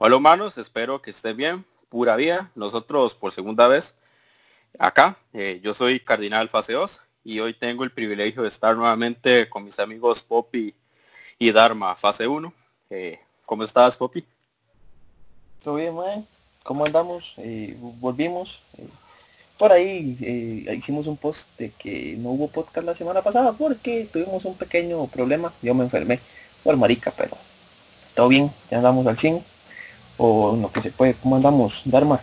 Hola humanos, espero que estén bien. Pura vida, nosotros por segunda vez acá. Eh, yo soy Cardinal Fase 2 y hoy tengo el privilegio de estar nuevamente con mis amigos Poppy y Dharma Fase 1. Eh, ¿Cómo estás, Poppy? Todo bien. ¿Cómo andamos? Eh, volvimos. por ahí hicimos un post de que no hubo podcast la semana pasada porque tuvimos un pequeño problema. Yo me enfermé por marica, pero todo bien. Ya andamos al 100 o lo que se puede. ¿Cómo andamos, Dharma?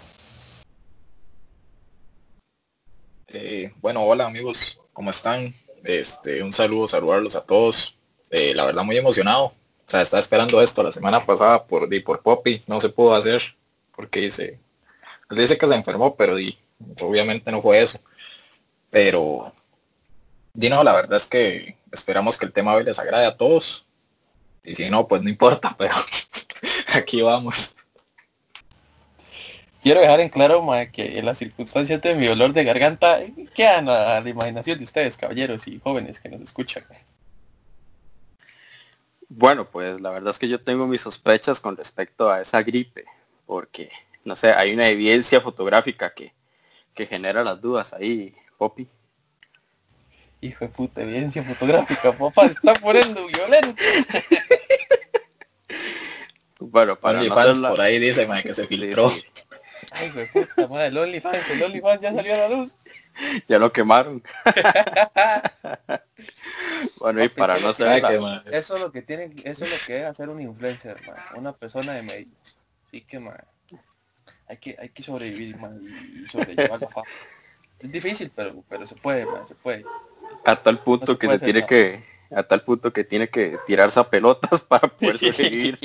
Eh, bueno, hola amigos, ¿cómo están? Este, un saludo, saludarlos a todos. Eh, la verdad muy emocionado. O sea, estaba esperando esto la semana pasada por, por Poppy, no se pudo hacer porque dice, pues dice que se enfermó, pero obviamente no fue eso. Pero, Dino, la verdad es que esperamos que el tema hoy les agrade a todos. Y si no, pues no importa, pero aquí vamos. Quiero dejar en claro que en las circunstancias de mi olor de garganta quedan a la imaginación de ustedes, caballeros y jóvenes que nos escuchan. Bueno, pues la verdad es que yo tengo mis sospechas con respecto a esa gripe, porque, no sé, hay una evidencia fotográfica que, que genera las dudas ahí, Poppy. Hijo de puta, evidencia fotográfica, papá, está poniendo violento. bueno, para no por ahí dice que se filtró. Ay, güey, puta madre, el OnlyFans, el OnlyFans ya salió a la luz. Ya lo quemaron. bueno, y para no ser Eso es lo que tiene, eso es lo que es hacer un influencer, man. una persona de medios. Así que, man, hay que, hay que sobrevivir, man, y sobrellevar la fama. Es difícil, pero, pero se puede, man, se puede. A tal punto que se tiene que, a tal punto que tiene que tirarse a pelotas para poder sobrevivir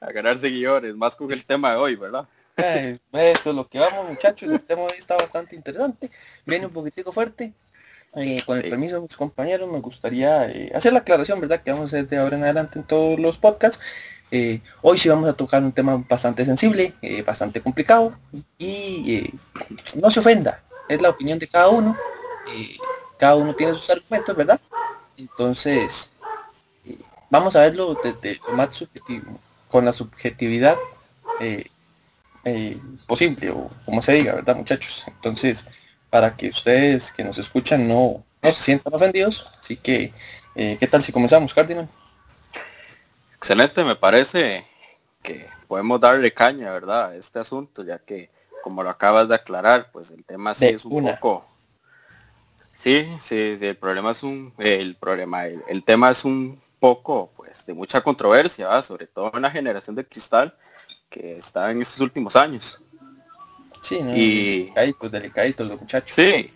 a ganar seguidores, más con el tema de hoy, ¿verdad? Eh, eso es lo que vamos muchachos, el tema de hoy está bastante interesante, viene un poquitico fuerte. Eh, con el permiso de mis compañeros me gustaría eh, hacer la aclaración, ¿verdad? Que vamos a hacer de ahora en adelante en todos los podcasts. hoy sí vamos a tocar un tema bastante sensible, bastante complicado y no se ofenda, es la opinión de cada uno, cada uno tiene sus argumentos, ¿verdad? Entonces, vamos a verlo desde el más subjetivo con la subjetividad eh, eh, posible, o como se diga, ¿verdad, muchachos? Entonces, para que ustedes que nos escuchan no, no se sientan ofendidos, así que, eh, ¿qué tal si comenzamos, Cardinal? Excelente, me parece que podemos darle caña, ¿verdad?, a este asunto, ya que, como lo acabas de aclarar, pues el tema sí es un poco... Sí, sí, sí, el problema es un... El problema, el tema es un poco pues de mucha controversia, sobre todo en la generación de cristal que está en estos últimos años. Sí, ¿no? y delicaditos, delicaditos los muchachos. Sí.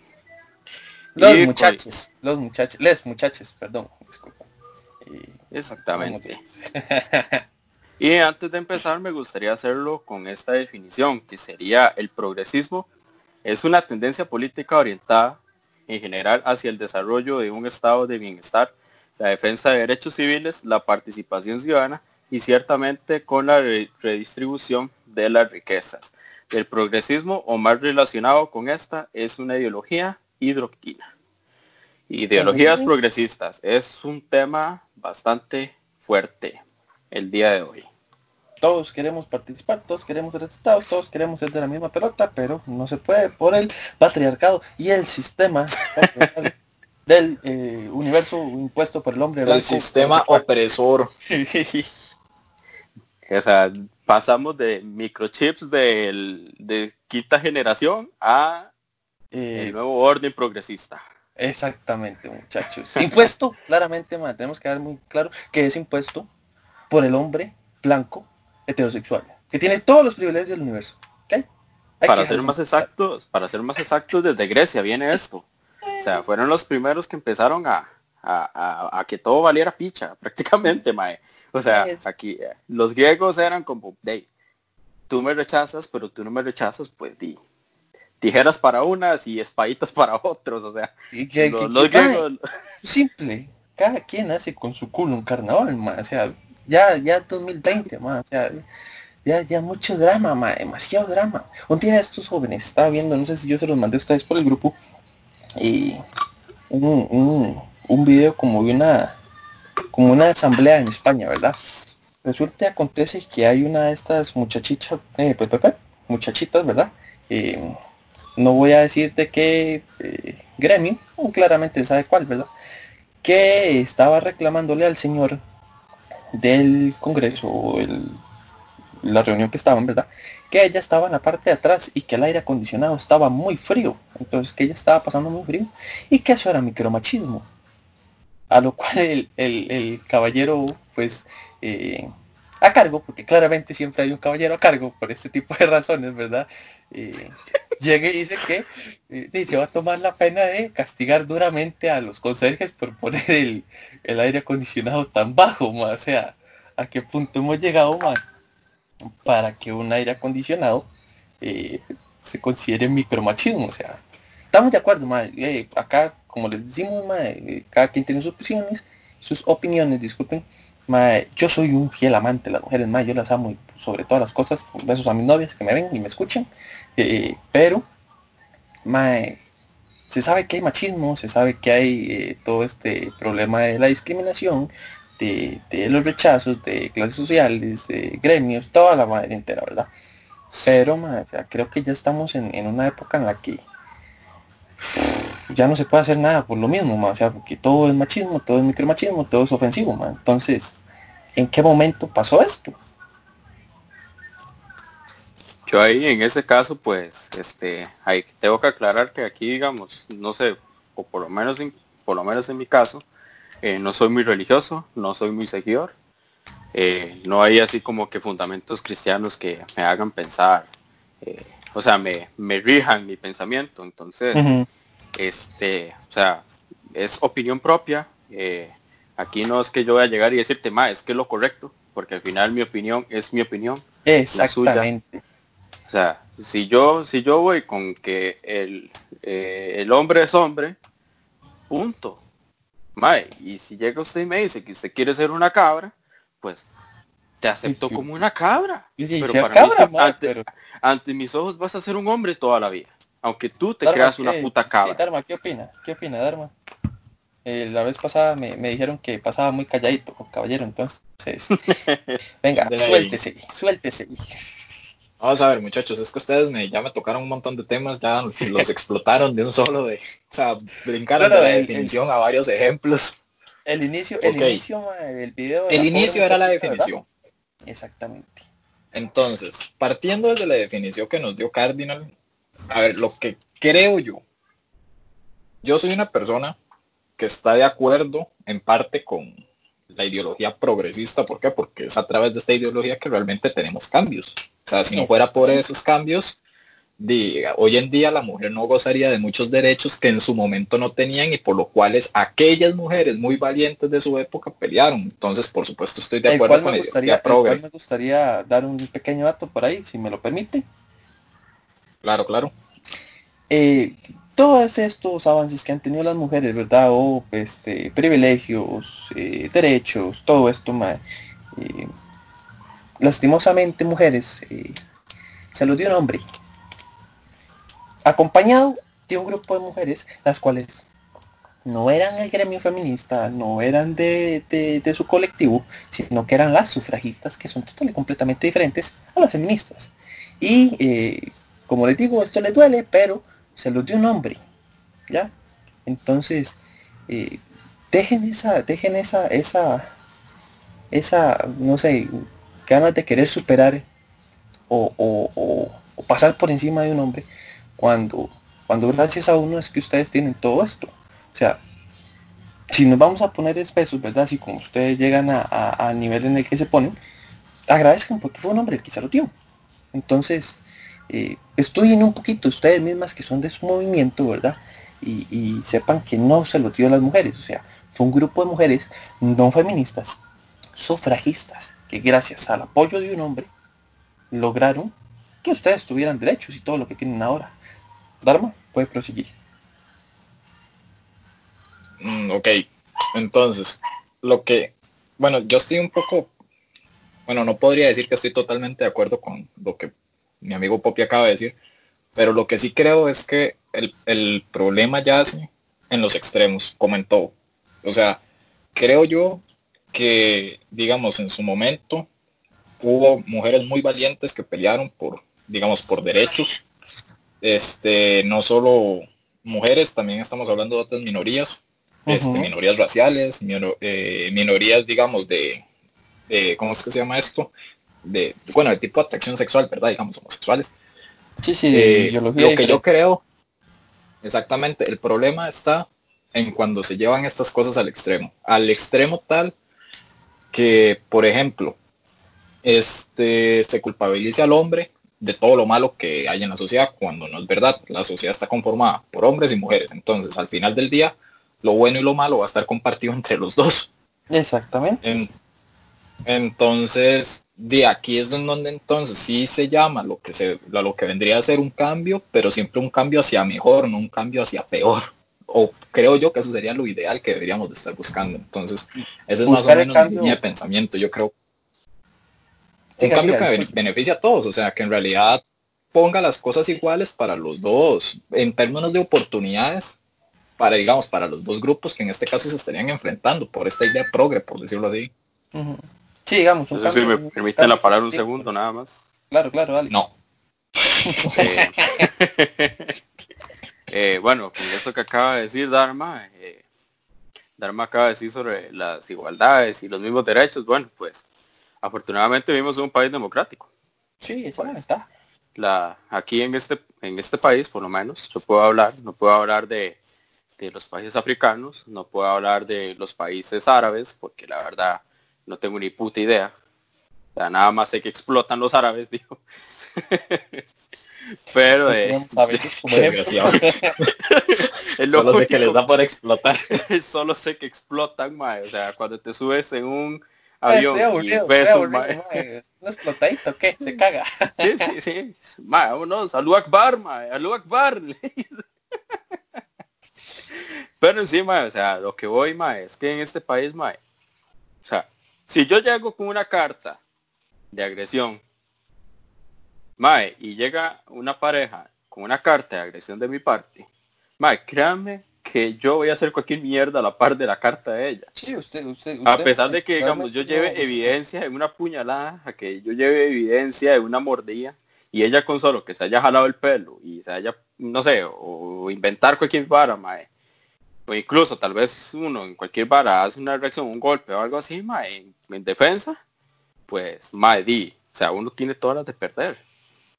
Los pues, muchachos, los muchachos, les muchachos, perdón, disculpa. Exactamente. y antes de empezar me gustaría hacerlo con esta definición, que sería el progresismo es una tendencia política orientada en general hacia el desarrollo de un estado de bienestar la defensa de derechos civiles, la participación ciudadana y ciertamente con la redistribución de las riquezas. El progresismo o más relacionado con esta es una ideología hidroquina. Ideologías progresistas es un tema bastante fuerte el día de hoy. Todos queremos participar, todos queremos resultados, todos queremos ser de la misma pelota, pero no se puede por el patriarcado y el sistema del eh, universo impuesto por el hombre El sistema opresor. o sea, pasamos de microchips de quinta generación a el eh, nuevo orden progresista. Exactamente, muchachos. Impuesto, claramente, tenemos que dar muy claro que es impuesto por el hombre blanco heterosexual, que tiene todos los privilegios del universo. para ser más exactos, para ser más exactos, desde Grecia viene esto. O sea, fueron los primeros que empezaron a, a, que todo valiera picha, prácticamente, mae. O sea, aquí eh, los griegos eran como, hey, tú me rechazas, pero tú no me rechazas, pues di. Tijeras para unas y espaditas para otros, o sea. los, griegos... simple, cada quien hace con su culo un carnaval, mae. O sea, ya, ya 2020, mae. O sea, ya, ya mucho drama, mae. demasiado drama. Un día estos jóvenes, estaba viendo, no sé si yo se los mandé a ustedes por el grupo, y un, un, video como de una como una asamblea en España, ¿verdad? resulta acontece que hay una de estas muchachitas, eh, pues, pues, pues, muchachitas, ¿verdad? Eh, no voy a decir de qué eh, gremio, claramente sabe cuál, ¿verdad? Que estaba reclamándole al señor del Congreso, el, la reunión que estaban, ¿verdad? Que ella estaba en la parte de atrás y que el aire acondicionado estaba muy frío. Entonces que ella estaba pasando muy frío y que eso era micromachismo. A lo cual el, el caballero, pues, eh, a cargo, porque claramente siempre hay un caballero a cargo por este tipo de razones, ¿verdad? Eh, llegue y dice que eh, se va a tomar la pena de castigar duramente a los conserjes por poner el, aire acondicionado tan bajo, o sea, a qué punto hemos llegado, más para que un aire acondicionado eh, se considere micromachismo, o sea, estamos de acuerdo, acá, como les decimos, cada quien tiene sus opiniones, sus opiniones, disculpen, yo soy un fiel amante de las mujeres, más yo las amo sobre todas las cosas. Besos a mis novias que me ven y me escuchan. Eh, pero, se sabe que hay machismo, se sabe que hay eh, todo este problema de la discriminación, de, los rechazos, de clases sociales, de gremios, toda la madre entera, ¿verdad? Pero, creo que ya estamos en, en una época en la que ya no se puede hacer nada por lo mismo, o sea, porque todo es machismo, todo es micromachismo, todo es ofensivo, Entonces, ¿en qué momento pasó esto? Yo ahí en ese caso, pues, este, ahí tengo que aclarar que aquí, digamos, no sé, o por lo menos en, por lo menos en mi caso, eh, no soy muy religioso, no soy muy seguidor. Eh, no hay así como que fundamentos cristianos que me hagan pensar, eh, o sea, me, me rijan mi pensamiento. Entonces, este, o sea, es opinión propia. Aquí no es que yo voy a llegar y decirte, más es que es lo correcto, porque al final mi opinión es mi opinión. Exactamente. O sea, si yo, si yo voy con que el, el hombre es hombre, punto. Mae, y si llega usted y me dice que usted quiere ser una cabra, pues te acepto como una cabra. Pero para mí, ante, ante, mis ojos vas a ser un hombre toda la vida. Aunque tú te creas una puta cabra. Sí, Dharma, ¿qué opina? ¿Qué opina, Dharma? Eh, la vez pasada me, dijeron que pasaba muy calladito con caballero, entonces. venga, suéltese, suéltese. Vamos a ver, muchachos, es que ustedes me, ya me tocaron un montón de temas, ya los explotaron de un solo de. O sea, brincaron de la definición a varios ejemplos. El inicio, el inicio del video. El inicio era la definición. Exactamente. Entonces, partiendo desde la definición que nos dio Cardinal, a ver, lo que creo yo, yo soy una persona que está de acuerdo en parte con la ideología progresista. ¿Por qué? Porque es a través de esta ideología que realmente tenemos cambios. O sea, si no fuera por esos cambios, diga, hoy en día la mujer no gozaría de muchos derechos que en su momento no tenían y por lo cuales aquellas mujeres muy valientes de su época pelearon. Entonces, por supuesto, estoy de acuerdo con me gustaría, me gustaría dar un pequeño dato por ahí, si me lo permite. Claro, claro. Eh, todos estos avances que han tenido las mujeres, ¿verdad? O este, privilegios, eh, derechos, todo esto, eh, lastimosamente mujeres, se los dio un hombre. Acompañado de un grupo de mujeres, las cuales no eran el gremio feminista, no eran de, de, su colectivo, sino que eran las sufragistas, que son totalmente completamente diferentes a las feministas. Y como les digo, esto les duele, pero se los dio un hombre. ¿Ya? Entonces, eh, dejen esa, dejen esa, esa, esa, no sé, ganas de querer superar o, o, o, pasar por encima de un hombre cuando, cuando gracias a uno es que ustedes tienen todo esto. O sea, si nos vamos a poner espesos, ¿verdad? Si como ustedes llegan a, a, nivel en el que se ponen, agradezcan porque fue un hombre el que se lo dio. Entonces, eh, estudien un poquito ustedes mismas que son de su movimiento, ¿verdad? Y, sepan que no se lo dio a las mujeres, o sea, fue un grupo de mujeres no feministas, sufragistas, que gracias al apoyo de un hombre lograron que ustedes tuvieran derechos y todo lo que tienen ahora. Dharma, puede proseguir. Mm, ok, entonces, lo que, bueno, yo estoy un poco, bueno, no podría decir que estoy totalmente de acuerdo con lo que mi amigo Popi acaba de decir. Pero lo que sí creo es que el, el problema yace en los extremos, como en todo. O sea, creo yo que, digamos, en su momento, hubo mujeres muy valientes que pelearon por, digamos, por derechos. Este, no solo mujeres, también estamos hablando de otras minorías, este, minorías raciales, eh, minorías, digamos, de, ¿cómo es que se llama esto? De, bueno, de tipo de atracción sexual, ¿verdad? Digamos, homosexuales. Sí, sí, eh, lo que yo creo, exactamente, el problema está en cuando se llevan estas cosas al extremo. Al extremo tal que, por ejemplo, este se culpabilice al hombre de todo lo malo que hay en la sociedad cuando no es verdad. La sociedad está conformada por hombres y mujeres. Entonces, al final del día, lo bueno y lo malo va a estar compartido entre los dos. Exactamente. entonces, de aquí es donde entonces sí se llama lo que se lo que vendría a ser un cambio, pero siempre un cambio hacia mejor, no un cambio hacia peor. O creo yo que eso sería lo ideal que deberíamos de estar buscando. Entonces, ese es más o menos mi pensamiento. Yo creo un cambio que beneficia a todos, o sea, que en realidad ponga las cosas iguales para los dos, en términos de oportunidades, para, digamos, para los dos grupos que en este caso se estarían enfrentando por esta idea progre, por decirlo así. Sí, digamos. Un si me permiten la parar un segundo nada más. Claro, claro, dale. No. Eh, eh, bueno, con esto que acaba de decir Dharma, eh, Dharma acaba de decir sobre las igualdades y los mismos derechos, bueno, pues afortunadamente vivimos en un país democrático. Sí, eso pues, está. La, aquí en este, en este país, por lo menos, yo puedo hablar, no puedo hablar de, de los países africanos, no puedo hablar de los países árabes, porque la verdad no tengo ni puta idea. nada más sé que explotan los árabes, digo. Pero eh, solo sé que les da por explotar. solo sé que explotan, mae. O sea, cuando te subes en un avión y ves un mae. ¿Un explotadito qué? Se caga. sí, sí, sí. Mae, vámonos. Alú Akbar, mae. Alú Akbar. Pero encima, o sea, lo que voy, mae, es que en este país, mae, o sea, si yo llego con una carta de agresión, mae, y llega una pareja con una carta de agresión de mi parte, mae, créanme que yo voy a hacer cualquier mierda a la par de la carta de ella. Sí, usted, usted, a pesar de que, digamos, yo lleve evidencia de una puñalada, a que yo lleve evidencia de una mordida, y ella con solo que se haya jalado el pelo y se haya, no sé, o, inventar cualquier vara, mae, o incluso tal vez uno en cualquier vara hace una reacción, un golpe o algo así, mae, en, defensa, pues, mae, di, o sea, uno tiene todas las de perder.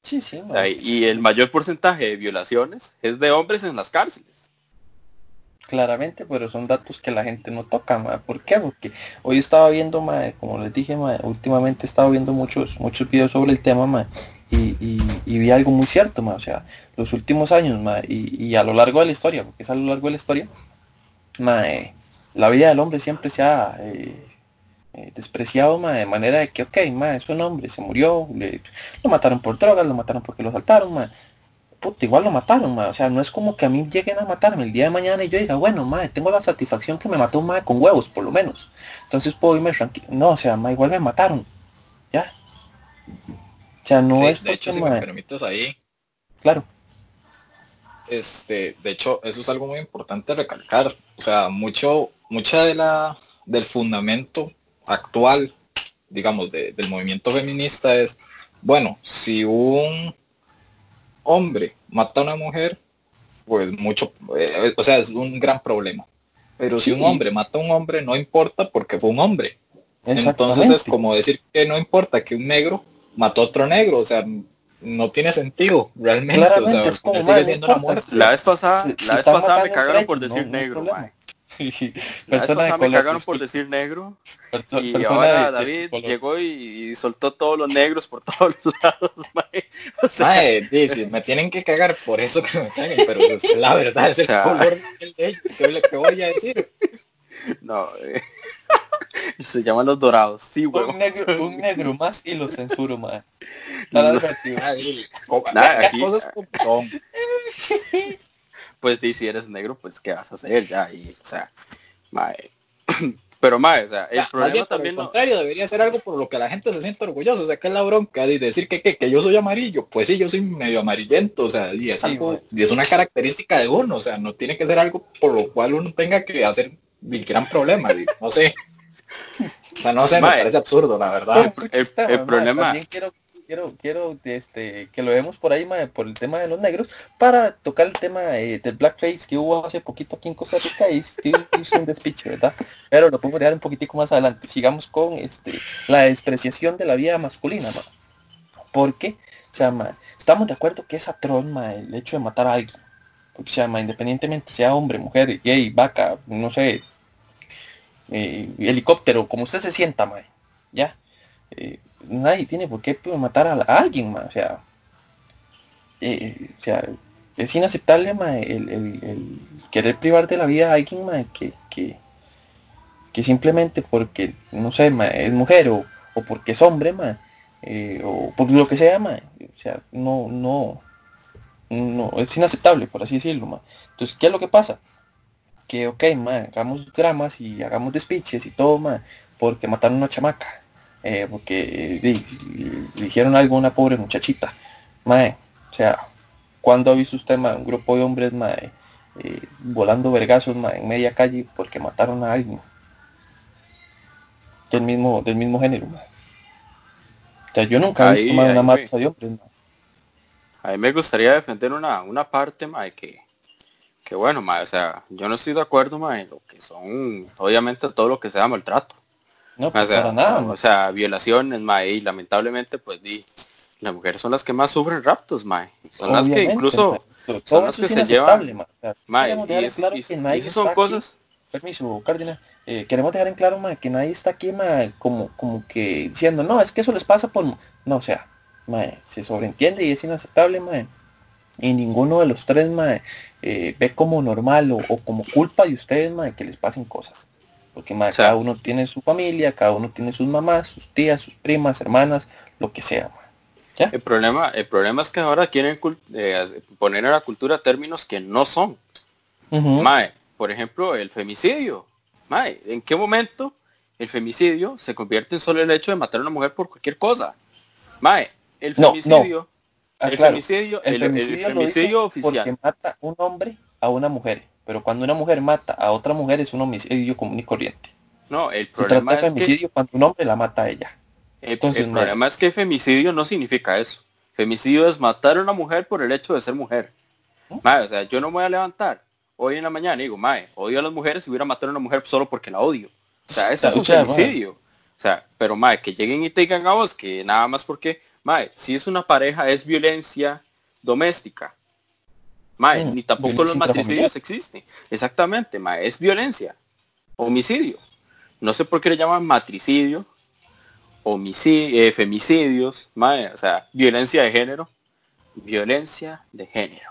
Sí, sí, y el mayor porcentaje de violaciones es de hombres en las cárceles. Claramente, pero son datos que la gente no toca, mae. ¿por qué? Porque hoy estaba viendo, mae, como les dije, mae, últimamente he estado viendo muchos, muchos videos sobre el tema, mae, y, y, vi algo muy cierto, mae, o sea, los últimos años, mae, y, y a lo largo de la historia, porque es a lo largo de la historia, mae, la vida del hombre siempre se ha eh, eh, despreciado mae, de manera de que, ok, mae, es un hombre, se murió, lo mataron por drogas, lo mataron porque lo saltaron, mae. Puta, igual lo mataron, mae. O sea, no es como que a mí lleguen a matarme el día de mañana y yo diga, bueno, mae, tengo la satisfacción que me mató un mae con huevos, por lo menos. Entonces puedo irme tranquilo. No, o sea, mae, igual me mataron. ¿Ya? O sea, no es de hecho, si me permites ahí. Claro este, de hecho, eso es algo muy importante recalcar. O sea, mucho, mucha de la, del fundamento actual, digamos, del movimiento feminista es, bueno, si un hombre mata a una mujer, pues mucho, eh, o sea, es un gran problema. Pero si un hombre mata a un hombre, no importa porque fue un hombre. Entonces es como decir que no importa que un negro mató a otro negro, o sea, no tiene sentido realmente. es como, La vez pasada, la vez pasada me cagaron por decir negro, vez pasada me cagaron por decir negro y ahora David llegó y, soltó todos los negros por todos los lados, mae. dice, me tienen que cagar por eso que me caguen, pero la verdad es el color que voy a decir. No, eh. Se llaman los dorados, sí, güey. Un negro, un negro más y lo censuro más. Nada. Nada, aquí, cosas son. Pues si eres negro, pues qué vas a hacer ya. Y, o sea, mae. Pero mae, o sea, el problema también. Al contrario, debería ser algo por lo que la gente se siente orgulloso. O sea, que es la bronca de decir que, que, que, yo soy amarillo. Pues sí, yo soy medio amarillento. O sea, y es algo, y es una característica de uno. O sea, no tiene que ser algo por lo cual uno tenga que hacer el gran problema. no sé. O sea, no sé, me parece absurdo, la verdad. El, problema... quiero, quiero, quiero este, que lo vemos por ahí, por el tema de los negros, para tocar el tema eh, del blackface que hubo hace poquito aquí en Costa Rica y que un despiche, ¿verdad? Pero lo pongo dejar un poquitico más adelante. Sigamos con este, la despreciación de la vida masculina, ma. Porque, o sea, estamos de acuerdo que es atroz, el hecho de matar a alguien. Porque, o sea, independientemente sea hombre, mujer, gay, vaca, no sé, eh, helicóptero, como usted se sienta, mae, ya. Eh, nadie tiene por qué matar a, alguien, o sea, eh, o sea, es inaceptable, el, querer privar de la vida a alguien, que, que, que, simplemente porque, no sé, es mujer o, porque es hombre, o por lo que sea, o sea, no, no, no, es inaceptable, por así decirlo, Entonces, ¿qué es lo que pasa? que, ok, hagamos dramas y hagamos despiches y todo, ma, porque mataron a una chamaca, eh, porque le dijeron algo a una pobre muchachita. Mae, o sea, cuando ha visto usted un grupo de hombres mae, eh, volando vergazos en media calle porque mataron a alguien del mismo, del mismo género? O sea, yo nunca he visto una mata de hombres. A mí me gustaría defender una, una parte mae, que, que bueno, ma, o sea, yo no estoy de acuerdo, ma, en lo que son, obviamente, todo lo que sea maltrato. No, pues, para nada. O sea, violaciones, ma, y lamentablemente, pues, di, las mujeres son las que más sufren raptos, ma. Son las que incluso, son las que se llevan. Ma, y, son cosas. Permiso, Cárdenas. Eh, queremos dejar en claro, ma, que nadie está aquí, ma, como, como que diciendo, no, es que eso les pasa por... No, o sea, ma, se sobreentiende y es inaceptable, ma. Y ninguno de los tres, ma, eh, ve como normal o, como culpa de ustedes, de que les pasen cosas. Porque cada uno tiene su familia, cada uno tiene sus mamás, sus tías, sus primas, hermanas, lo que sea. El problema, el problema es que ahora quieren eh, poner a la cultura términos que no son. por ejemplo, el femicidio. ¿en qué momento el femicidio se convierte en solo el hecho de matar a una mujer por cualquier cosa? Mae, el femicidio Ah, el, femicidio, el, femicidio, oficial. Porque mata un hombre a una mujer. Pero cuando una mujer mata a otra mujer es un homicidio común y corriente. No, el problema es femicidio cuando un hombre la mata a ella. El, problema es que femicidio no significa eso. Femicidio es matar a una mujer por el hecho de ser mujer. ¿Mm? o sea, yo no me voy a levantar hoy en la mañana y digo, mae, odio a las mujeres y voy a matar a una mujer solo porque la odio. O sea, eso es un femicidio. O sea, pero mae, que lleguen y te digan a vos que nada más porque Mae, si es una pareja, es violencia doméstica. Mae, mm, ni tampoco los matricidios existen. Exactamente, mae, es violencia. Homicidio. No sé por qué le llaman matricidio, homicidio, eh, femicidios, mae, o sea, violencia de género. Violencia de género.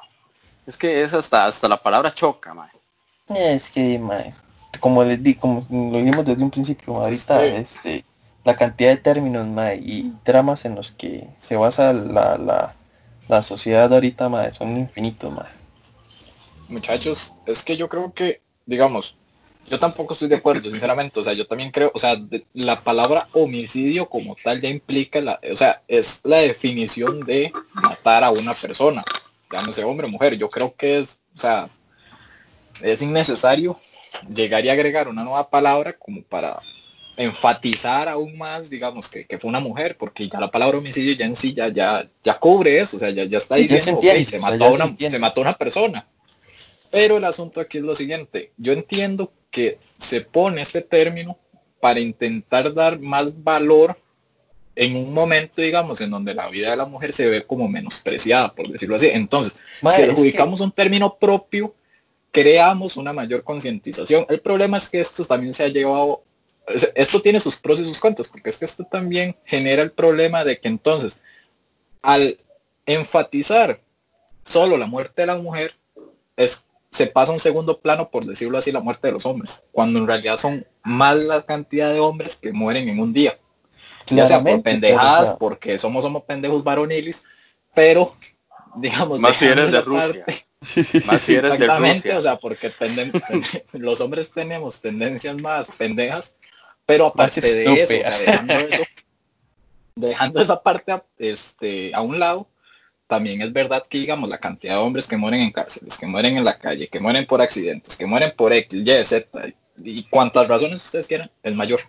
Es que es hasta, hasta la palabra choca, mae. Es que, mae, como les di, como lo dijimos desde un principio, ahorita, este la cantidad de términos y dramas en los que se basa la, la, la sociedad ahorita son infinitos. Muchachos, es que yo creo que, digamos, yo tampoco estoy de acuerdo, sinceramente. O sea, yo también creo, o sea, la palabra homicidio como tal ya implica, la, o sea, es la definición de matar a una persona, llámese hombre o mujer. Yo creo que es, o sea, es innecesario llegar y agregar una nueva palabra como para enfatizar aún más, digamos, que, fue una mujer, porque ya la palabra homicidio ya en sí ya, ya, cubre eso, o sea, ya, ya está diciendo, se, se, mató una, se mató una persona. Pero el asunto aquí es lo siguiente, yo entiendo que se pone este término para intentar dar más valor en un momento, digamos, en donde la vida de la mujer se ve como menospreciada, por decirlo así. Entonces, si adjudicamos un término propio, creamos una mayor concientización. El problema es que esto también se ha llevado esto tiene sus pros y sus contras, porque es que esto también genera el problema de que entonces, al enfatizar solo la muerte de la mujer, es, se pasa a un segundo plano, por decirlo así, la muerte de los hombres, cuando en realidad son más la cantidad de hombres que mueren en un día. Ya sea por pendejadas, porque somos, somos pendejos varoniles, pero digamos, más si eres de Rusia. más si eres Exactamente, de o sea, porque los hombres tenemos tendencias más pendejas pero aparte de eso, dejando, esa parte este, a un lado, también es verdad que digamos la cantidad de hombres que mueren en cárceles, que mueren en la calle, que mueren por accidentes, que mueren por X, Y, Z, y cuantas razones ustedes quieran, es mayor.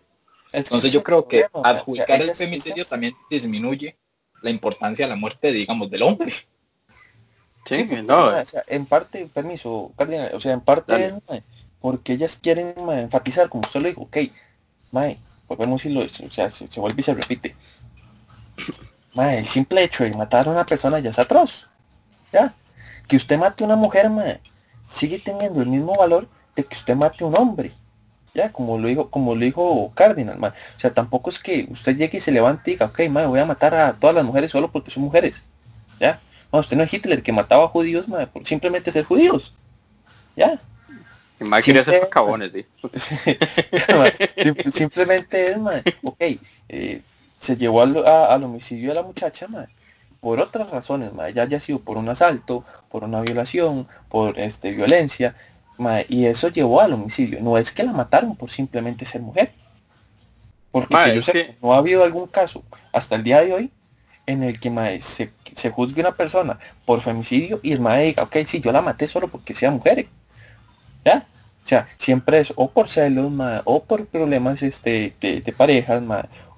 Entonces yo creo que adjudicar el femicidio también disminuye la importancia de la muerte, digamos, del hombre. Sí, no. en parte, permiso, o sea, en parte es porque ellas quieren enfatizar, como usted lo dijo, ok, mae, volvemos y lo, o sea, se, vuelve y se repite. Mae, el simple hecho de matar a una persona ya es atroz. Ya. Que usted mate a una mujer, mae, sigue teniendo el mismo valor de que usted mate a un hombre. Ya, como lo dijo, como lo dijo Cardinal, mae. O sea, tampoco es que usted llegue y se levante y diga, ok, mae, voy a matar a todas las mujeres solo porque son mujeres. Ya. Usted no es Hitler que mataba a judíos, mae, por simplemente ser judíos. Ya. Y más quería ser cabones, Simplemente es, mae, ok, eh, se llevó al, homicidio de la muchacha, mae, por otras razones, mae, ya haya sido por un asalto, por una violación, por este violencia, y eso llevó al homicidio. No es que la mataron por simplemente ser mujer. Porque yo sé que... no ha habido algún caso hasta el día de hoy en el que mae, se, se juzgue una persona por femicidio y el mae diga, ok, sí, yo la maté solo porque sea mujer. ¿Ya? O sea, siempre es o por celos, o por problemas este, de, parejas,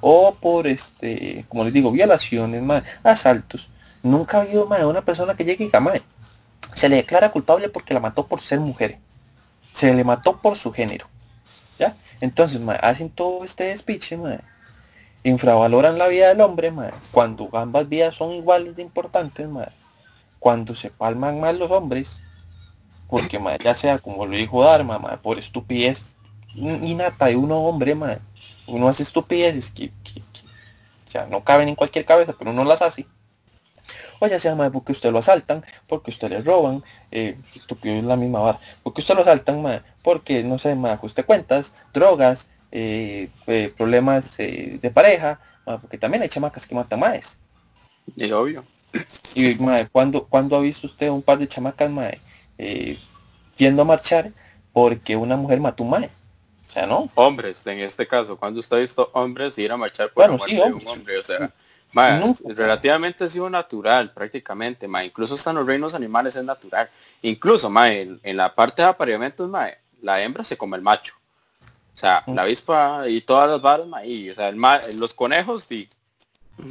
o por, este, como les digo, violaciones, asaltos. Nunca ha habido una persona que llegue y diga, se le declara culpable porque la mató por ser mujer. Se le mató por su género. ¿Ya? Entonces, hacen todo este despiche, infravaloran la vida del hombre, cuando ambas vidas son iguales de importantes, cuando se palman mal los hombres, porque ya sea como lo dijo Dharma, por estupidez innata de uno hombre, uno hace estupideces que, ya no caben en cualquier cabeza, pero uno las hace. O ya sea porque usted lo asaltan, porque usted le roban, eh, estúpido es la misma vara, porque usted lo asaltan, porque no sé, más ajuste cuentas, drogas, eh, eh, problemas de pareja, porque también hay chamacas que matan más. Y obvio. Y ¿cuándo, ¿cuándo, ha visto usted un par de chamacas, madre, eh, yendo a marchar porque una mujer mató un mae. O sea, ¿no? Hombres, en este caso, cuando usted ha visto hombres ir a marchar por bueno, sí, un hombre, o sea, relativamente ha sido natural prácticamente, ma, incluso hasta en los reinos animales es natural. Incluso, ma, en, la parte de apareamientos, ma, la hembra se come el macho. O sea, la avispa y todas las varas, ma, y, o sea, el los conejos, y,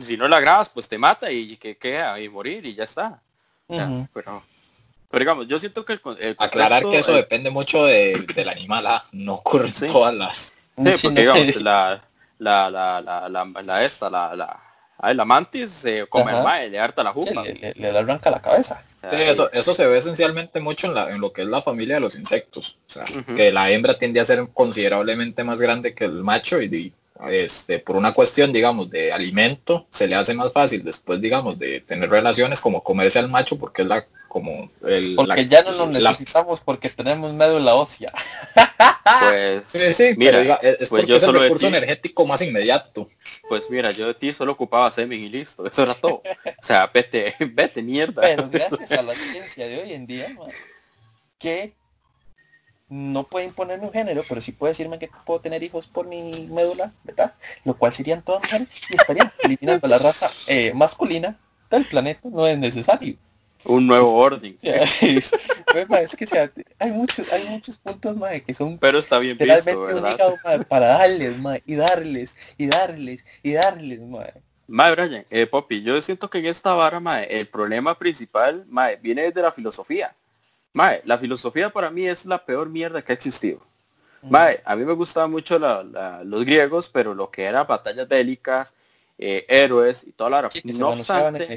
si no la grabas, pues te mata y que queda y morir y ya está. Pero pero digamos, yo siento que el, Aclarar que eso depende mucho de, del animal, ¿ah? no ocurre en todas las... Sí, porque digamos, la, la, la, la, la, la, esta, la, la, ay, la mantis se come el mae, le harta la jupa. le, le, arranca la cabeza. Sí, eso, eso se ve esencialmente mucho en, la, en lo que es la familia de los insectos. O sea, que la hembra tiende a ser considerablemente más grande que el macho y, este, por una cuestión, digamos, de alimento, se le hace más fácil después, digamos, de tener relaciones como comerse al macho porque es la como el porque ya no lo necesitamos porque tenemos médula ósea pues sí, sí mira es, pues yo es el recurso energético más inmediato. pues mira yo de ti solo ocupaba semen y listo eso era todo. O sea vete vete mierda. Pero gracias a la ciencia de hoy en día que no puede imponerme un género, pero sí puede decirme que puedo tener hijos por mi médula, ¿verdad? Lo cual serían todas mujeres y estarían eliminando la raza eh, masculina del planeta, no es necesario un nuevo orden. es que sea, hay muchos, hay muchos puntos más que son pero está bien visto, para darles más y darles y darles y darles más. Mae, Brian, eh, Poppy, yo siento que en esta vara, mae, el problema principal, mae, viene desde la filosofía. Mae, la filosofía para mí es la peor mierda que ha existido. Mae, a mí me gustaban mucho los griegos, pero lo que era batallas bélicas, eh, héroes y toda la hora. no obstante,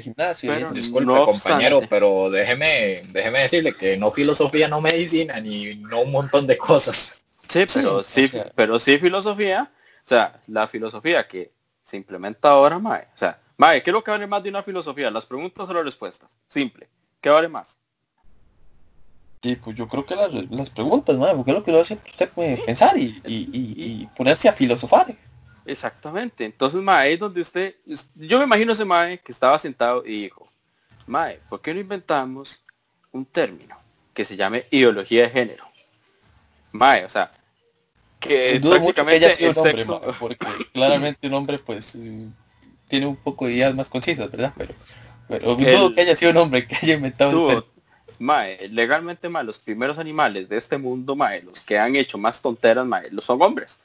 disculpe compañero, pero déjeme, déjeme decirle que no filosofía, no medicina, ni no un montón de cosas. Sí, pero sí, pero sí filosofía, o sea, la filosofía que se implementa ahora, Mae. O sea, Mae, ¿qué es lo que vale más de una filosofía? ¿Las preguntas o las respuestas? Simple. ¿Qué vale más? Sí, pues yo creo que las, las preguntas, Mae, porque es lo que lo hace usted puede pensar y, y, y ponerse a filosofar. Exactamente. Entonces, Mae, es donde usted, yo me imagino ese Mae que estaba sentado y dijo, Mae, ¿por qué no inventamos un término que se llame ideología de género? Mae, o sea, que prácticamente que hombre, porque claramente un hombre pues eh, tiene un poco de ideas más concisas, ¿verdad? Pero, pero dudo que haya sido un hombre que haya inventado un Mae, legalmente, Mae, los primeros animales de este mundo, Mae, los que han hecho más tonteras, Mae, los son hombres